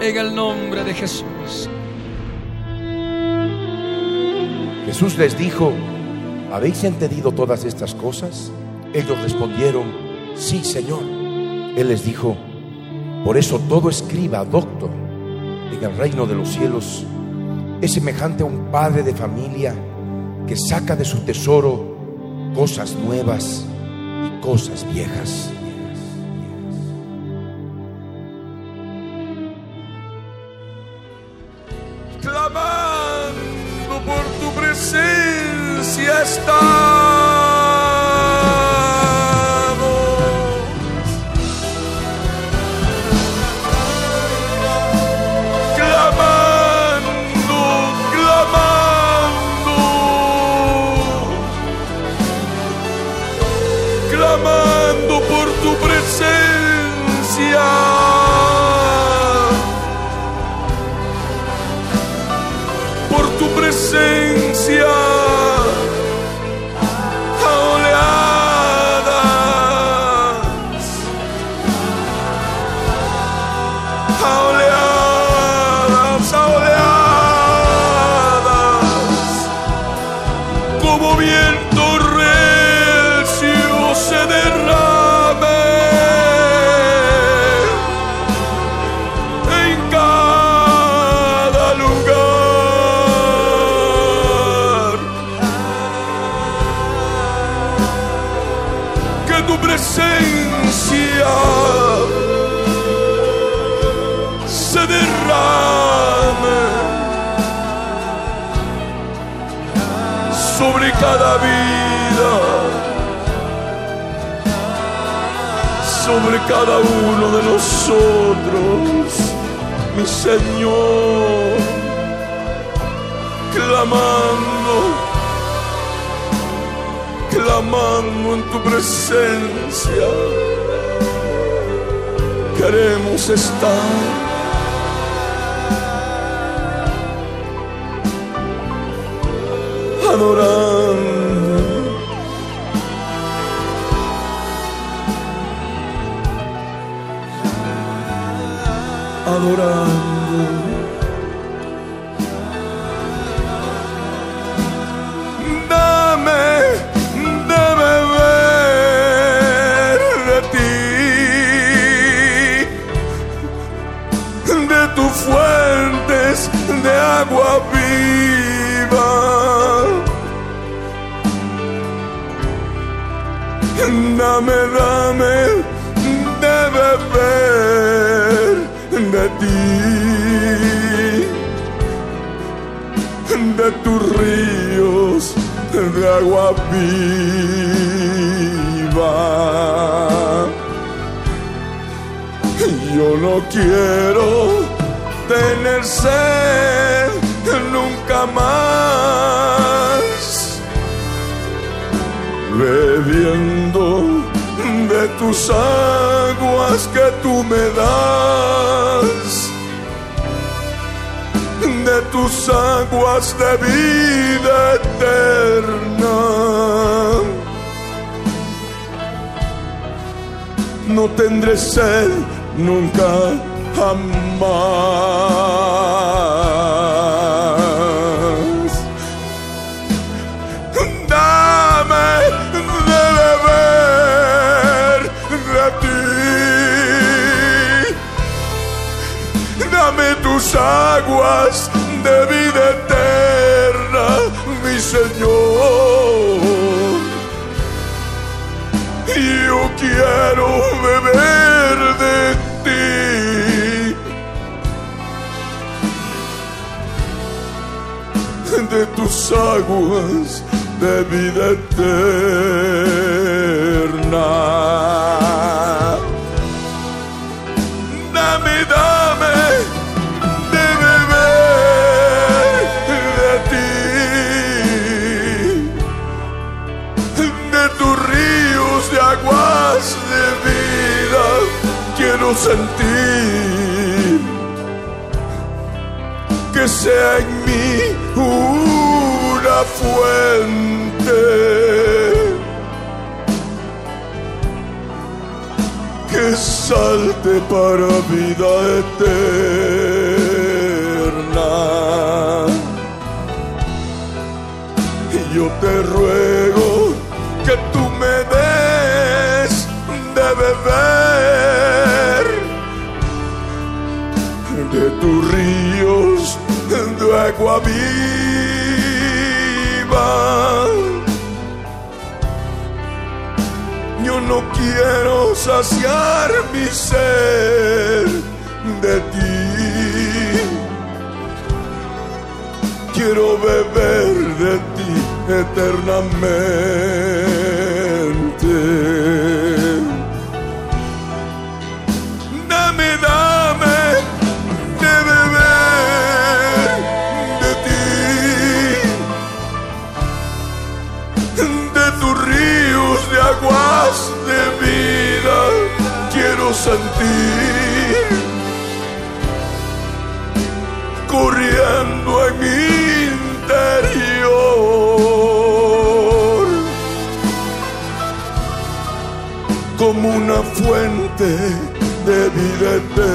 En el nombre de Jesús. Jesús les dijo, ¿habéis entendido todas estas cosas? Ellos respondieron, sí, Señor. Él les dijo, por eso todo escriba, doctor, en el reino de los cielos es semejante a un padre de familia que saca de su tesoro cosas nuevas y cosas viejas. De tus ríos de agua viva. Yo no quiero tener sed nunca más bebiendo de tus aguas que tú me das, de tus aguas de vida eterna. No tendré sed nunca jamás. Dame de beber de ti. Dame tus aguas de vida eterna, mi Señor. Yo quiero beber de ti, de tus aguas de vida eterna. Quiero sentir que sea en mí una fuente que salte para vida eterna. Y yo te ruego que tú me des de beber de agua viva. Yo no quiero saciar mi ser de ti. Quiero beber de ti eternamente. Aguas de vida. Quiero sentir corriendo en mi interior como una fuente de vida eterna.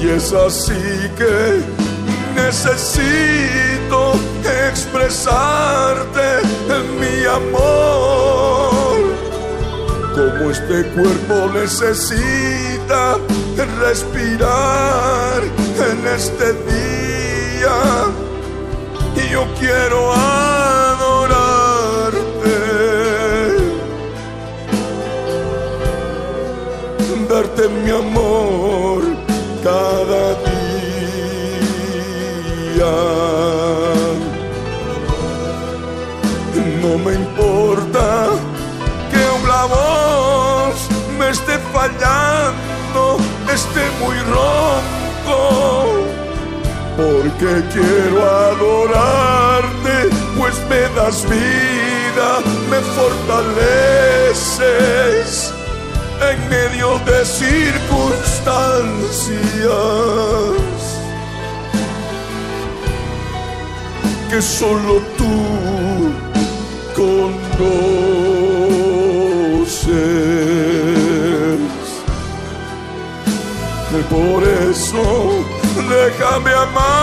Y es así que necesito expresarte mi amor como este cuerpo necesita respirar en este día. Y yo quiero adorarte, darte mi amor esté muy ronco, porque quiero adorarte, pues me das vida, me fortaleces en medio de circunstancias que solo tú conoces. Por eso déjame amarte,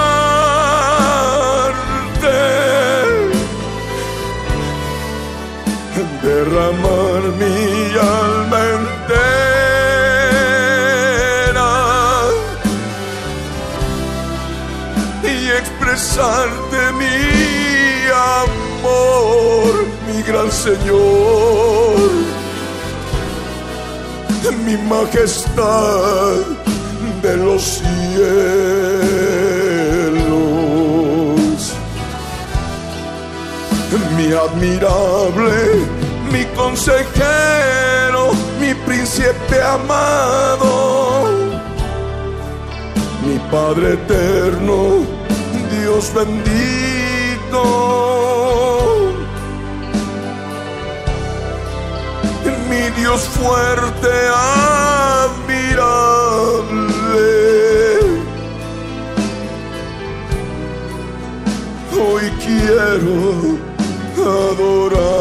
derramar mi alma entera y expresarte mi amor, mi gran Señor, mi majestad de los cielos, mi admirable, mi consejero, mi príncipe amado, mi Padre eterno, Dios bendito. Mi Dios fuerte. Quiero adorarte.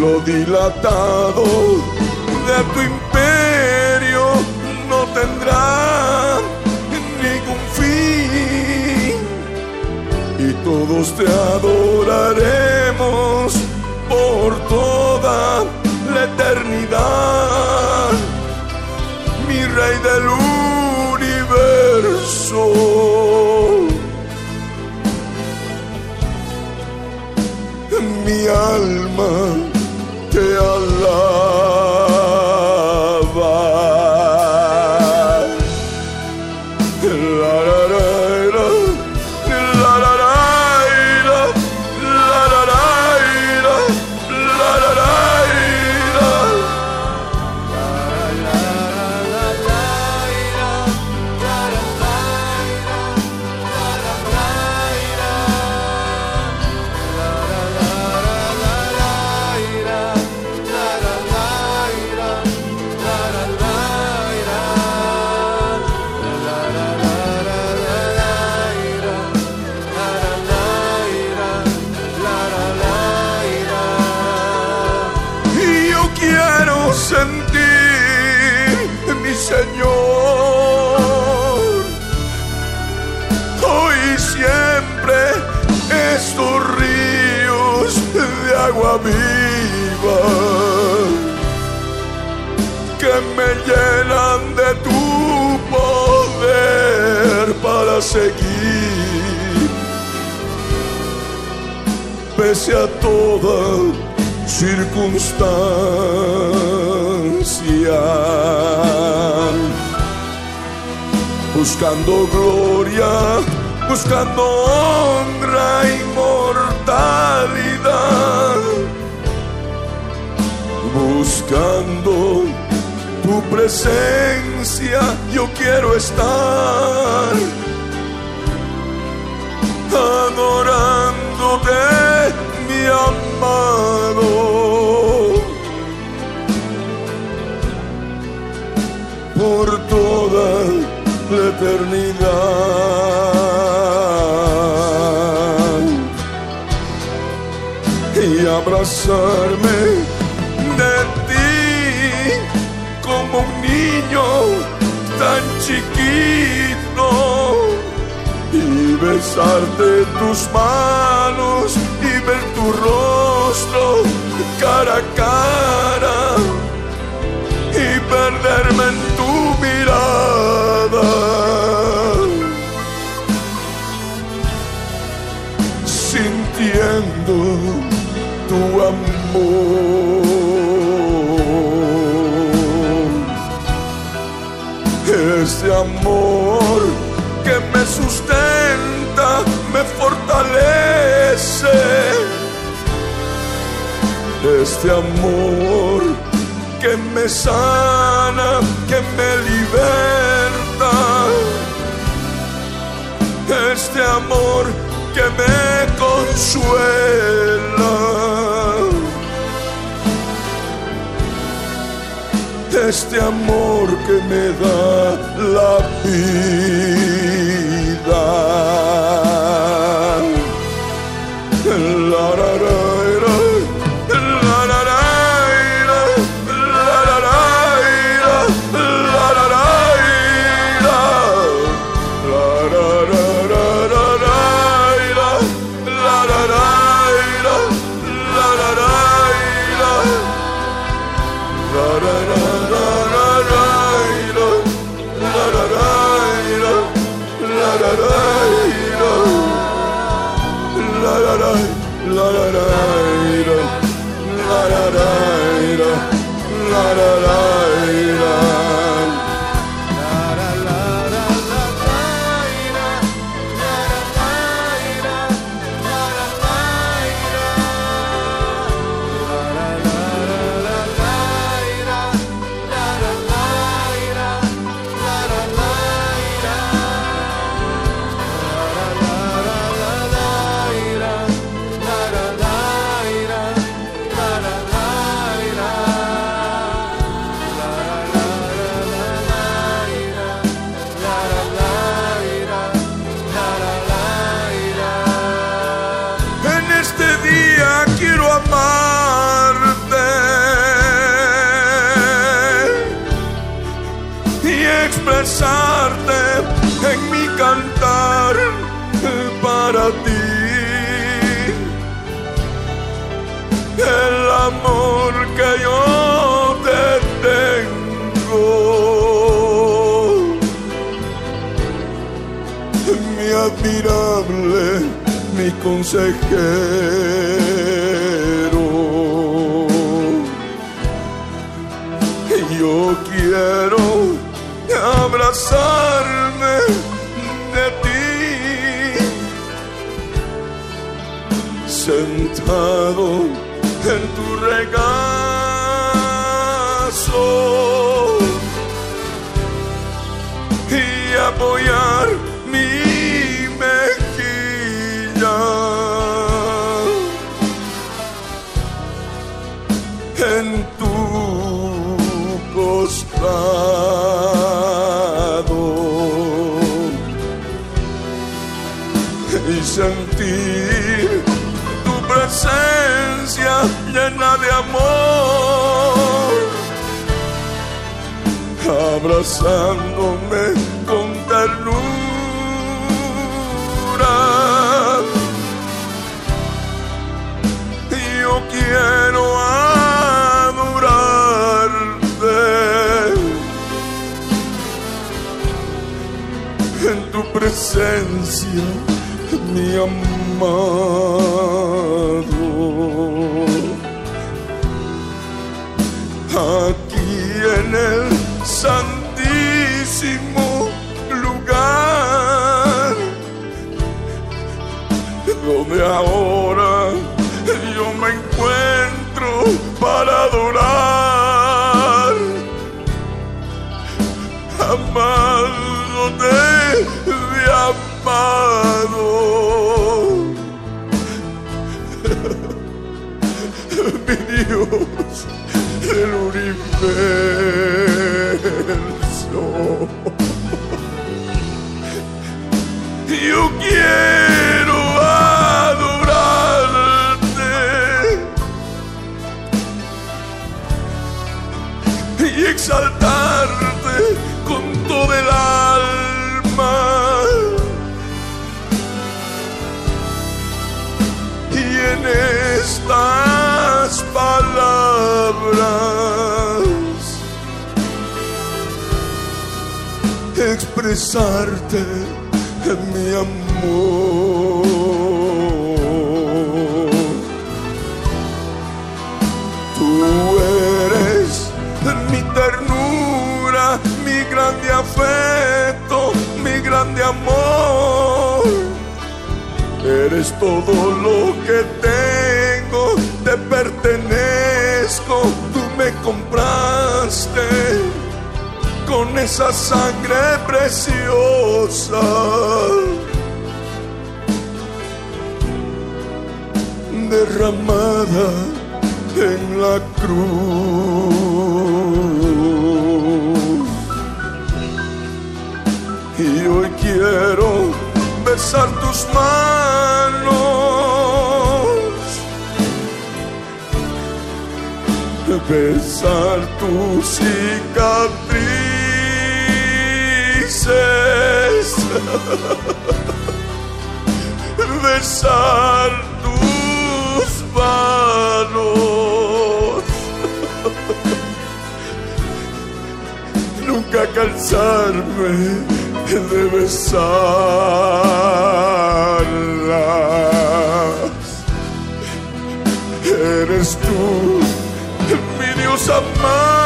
Lo dilatado de tu imperio no tendrá ningún fin. Y todos te adoraremos por toda la eternidad, mi rey del universo. Este amor que me sana, que me liberta. Este amor que me consuela. Este amor que me da la vida. Consejero. Yo quiero abrazarme de ti, sentado en tu regazo y apoyar y sentir tu presencia llena de amor. Abrazándome con ternura. Yo quiero adorarte. En tu presencia, mi amado. Aquí en el santísimo lugar donde ahora yo me encuentro para adorar amándote Dios del universo. Yo quiero Expresarte mi amor. Tú eres mi ternura, mi grande afecto, mi grande amor. Eres todo lo que tengo, te pertenezco, tú me compraste con esa sangre preciosa. derramada en la cruz. Y hoy quiero besar tus manos, besar tus cicatrices, besar tus manos. Nunca cansarme de besarlas. Eres tú, mi Dios amado.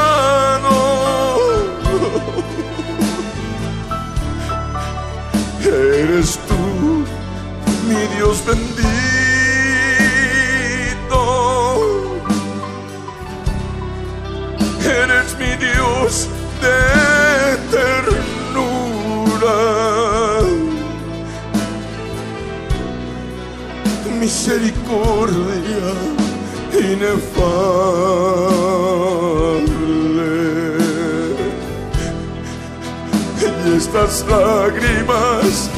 Eres tú, mi Dios bendito. Eres mi Dios de ternura. Misericordia inefable. Estas lágrimas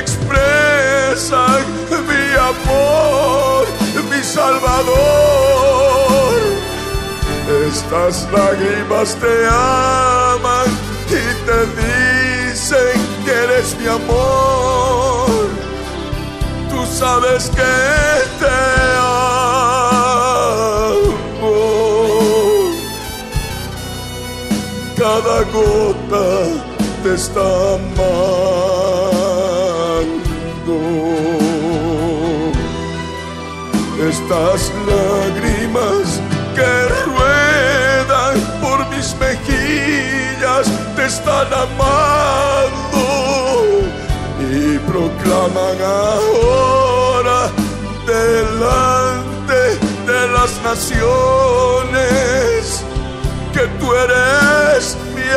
expresan mi amor, mi Salvador. Estas lágrimas te aman y te dicen que eres mi amor. Tú sabes que te amo. Cada gota te está amando. Estas lágrimas que ruedan por mis mejillas te están amando y proclaman ahora delante de las naciones que tú eres mi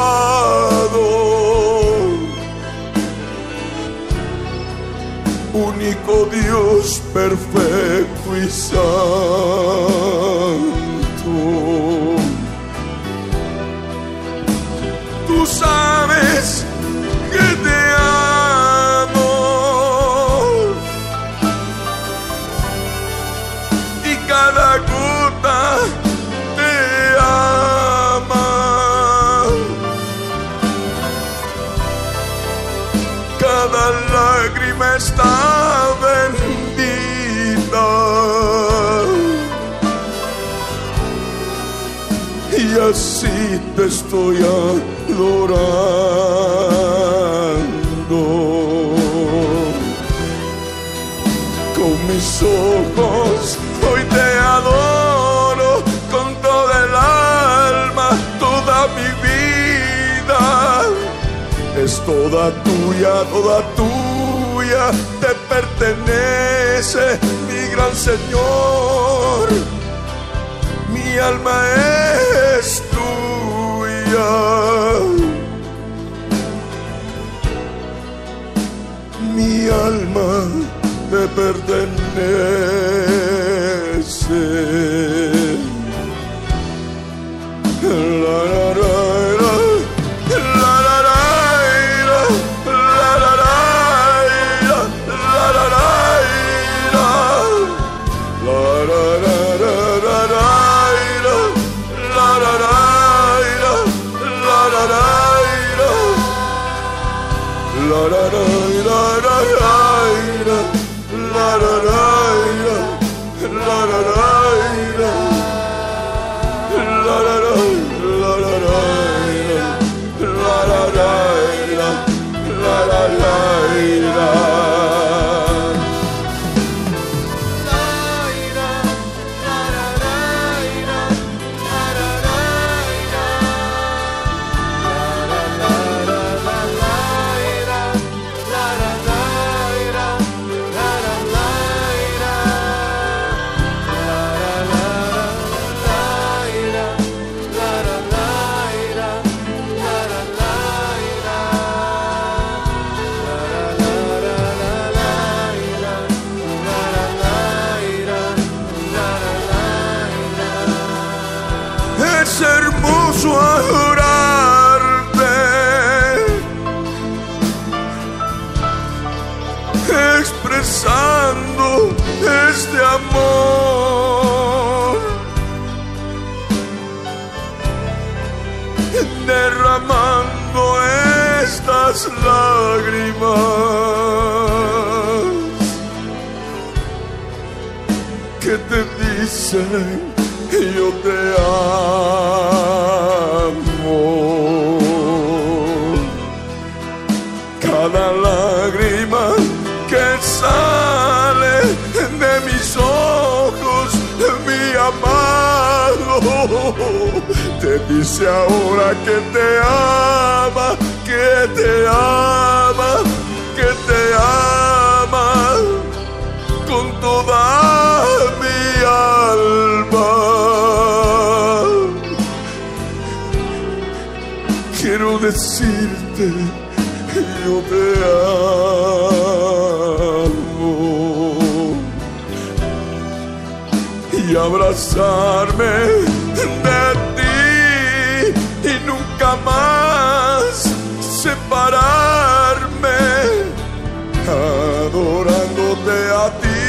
amado. único Dios perfecto y santo. Tú sabes te estoy adorando. Con mis ojos hoy te adoro con toda el alma, toda mi vida es toda tuya, toda tuya, te pertenece, mi gran Señor. Mi alma es. Mi alma te pertenece. Dicen yo te amo. Cada lágrima que sale de mis ojos, mi amado, te dice ahora que te ama, que te ama, que te ama decirte, yo te amo. Y abrazarme de ti y nunca más separarme adorándote a ti,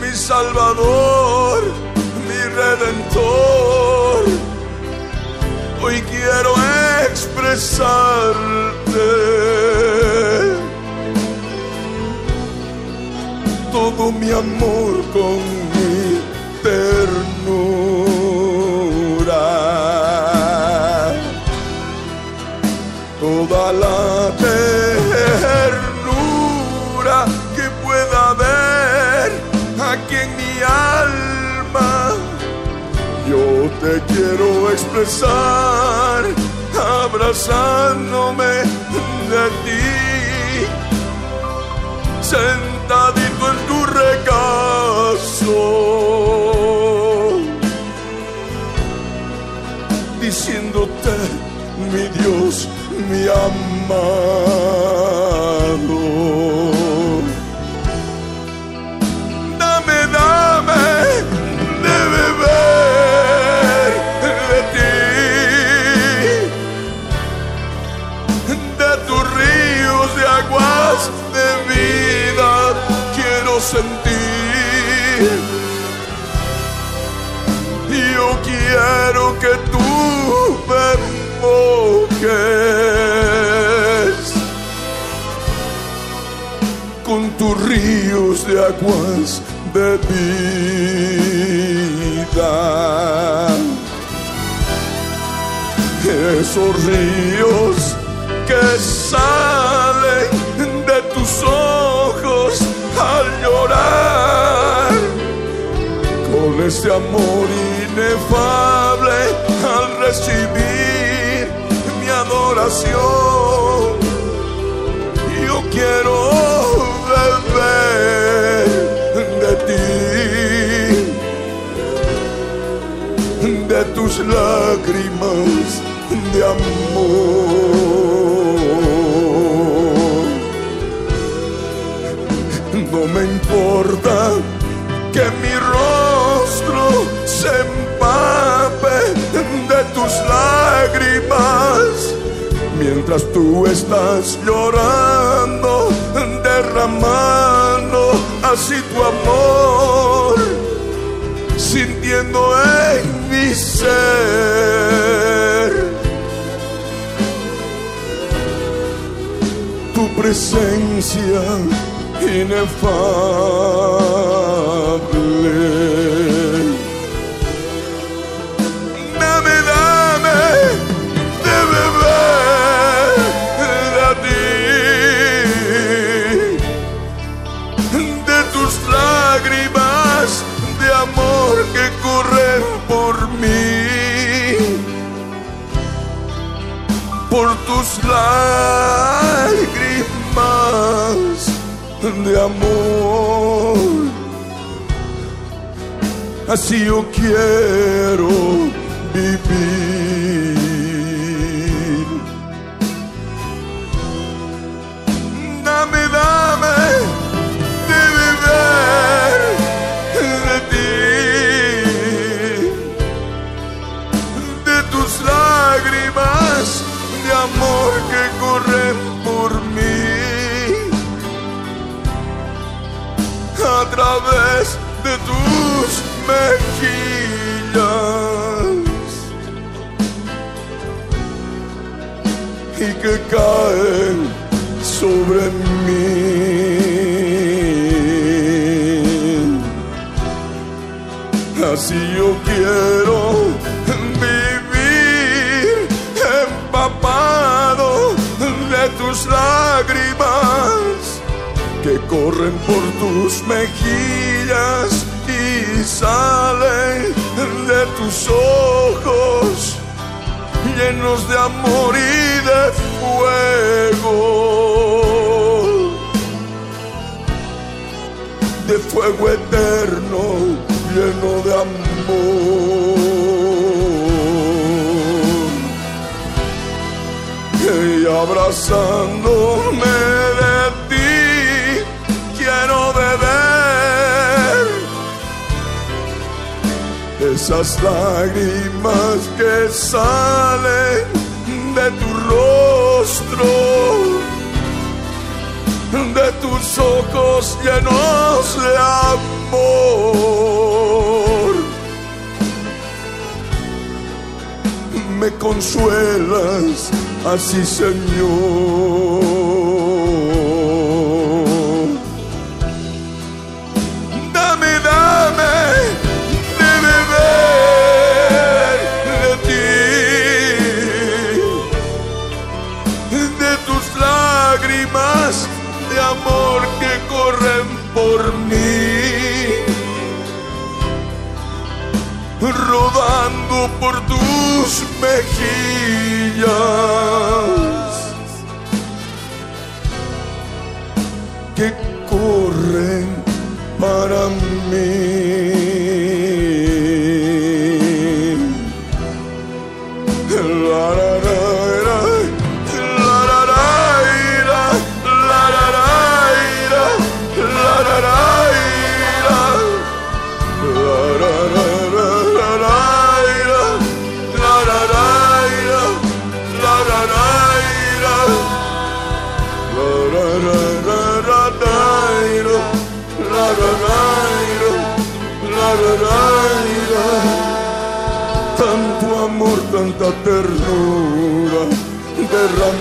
mi Salvador, mi Redentor. Hoy quiero expresarte todo mi amor con mi ternura toda la ternura que pueda haber aquí en mi alma. Yo te quiero expresar abrazándome de ti, sentadito en tu regazo diciéndote, mi Dios, mi amado. Ríos de aguas de vida. Esos ríos que salen de tus ojos al llorar con este amor inefable al recibir mi adoración. Yo quiero de ti, de tus lágrimas de amor. No me importa que mi rostro se empape de tus lágrimas mientras tú estás llorando, derramando así tu amor, sintiendo en mi ser tu presencia inefable. Lágrimas de amor. Así yo quiero por mí a través de tus mejillas y que caen sobre mí. Así yo quiero. Lágrimas que corren por tus mejillas y salen de tus ojos llenos de amor y de fuego. De fuego eterno, lleno de amor. Y abrazándome de ti, quiero beber esas lágrimas que salen de tu rostro, de tus ojos llenos de amor. Me consuelas así, Señor. Dame, dame de beber de ti, de tus lágrimas de amor que corren por mí, rodando por με χίλια. derramar.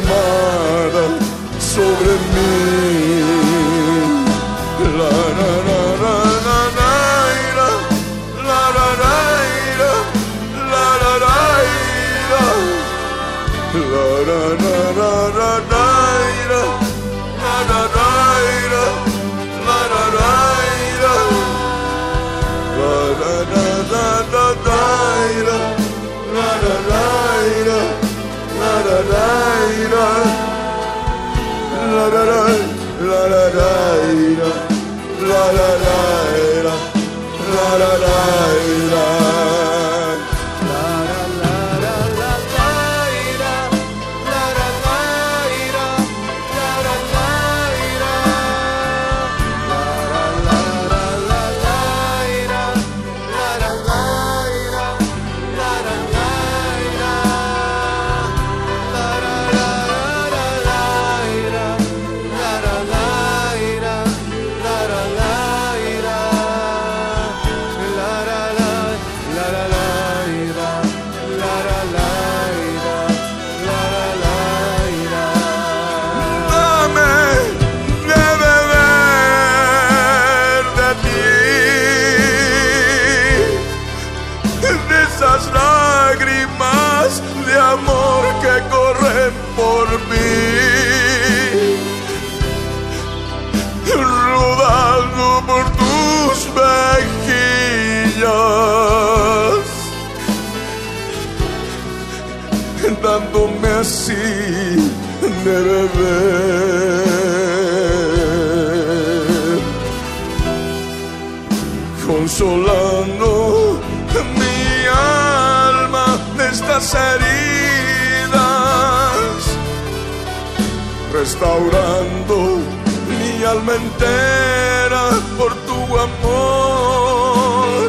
Restaurando mi alma entera por tu amor.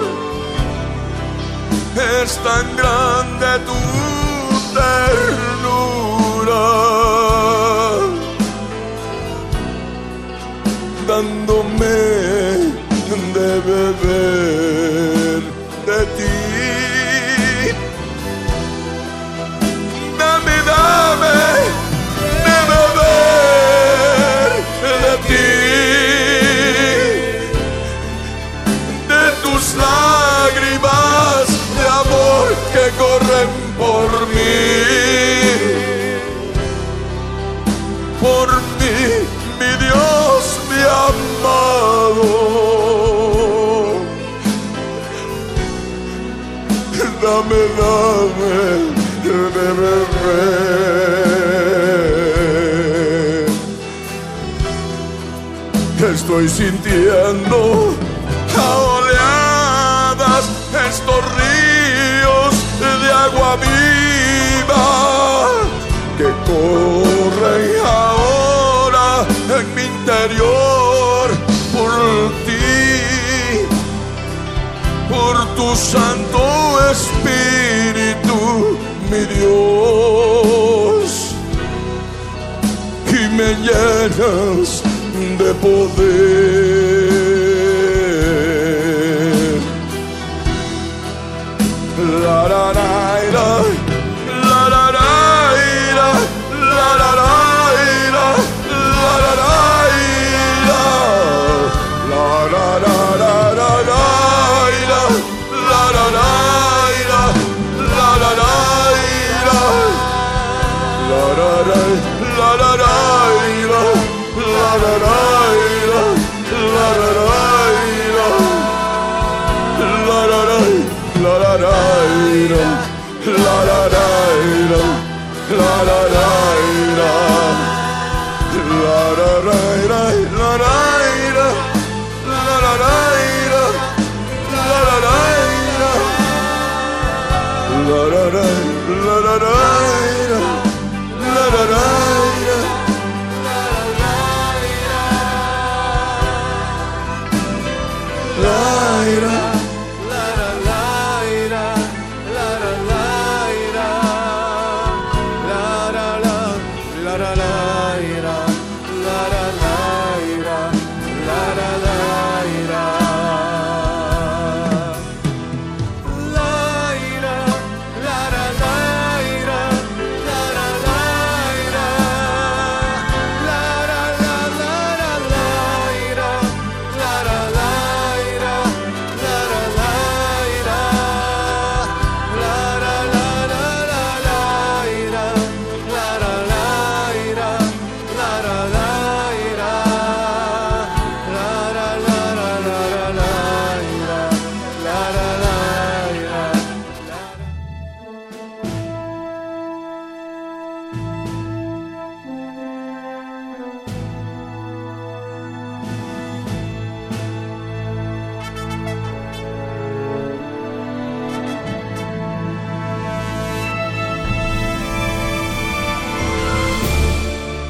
Es tan grande tu Estoy sintiendo a oleadas estos ríos de agua viva que corren ahora en mi interior por ti, por tu santo espíritu, mi Dios, y me llenas de poder. La la la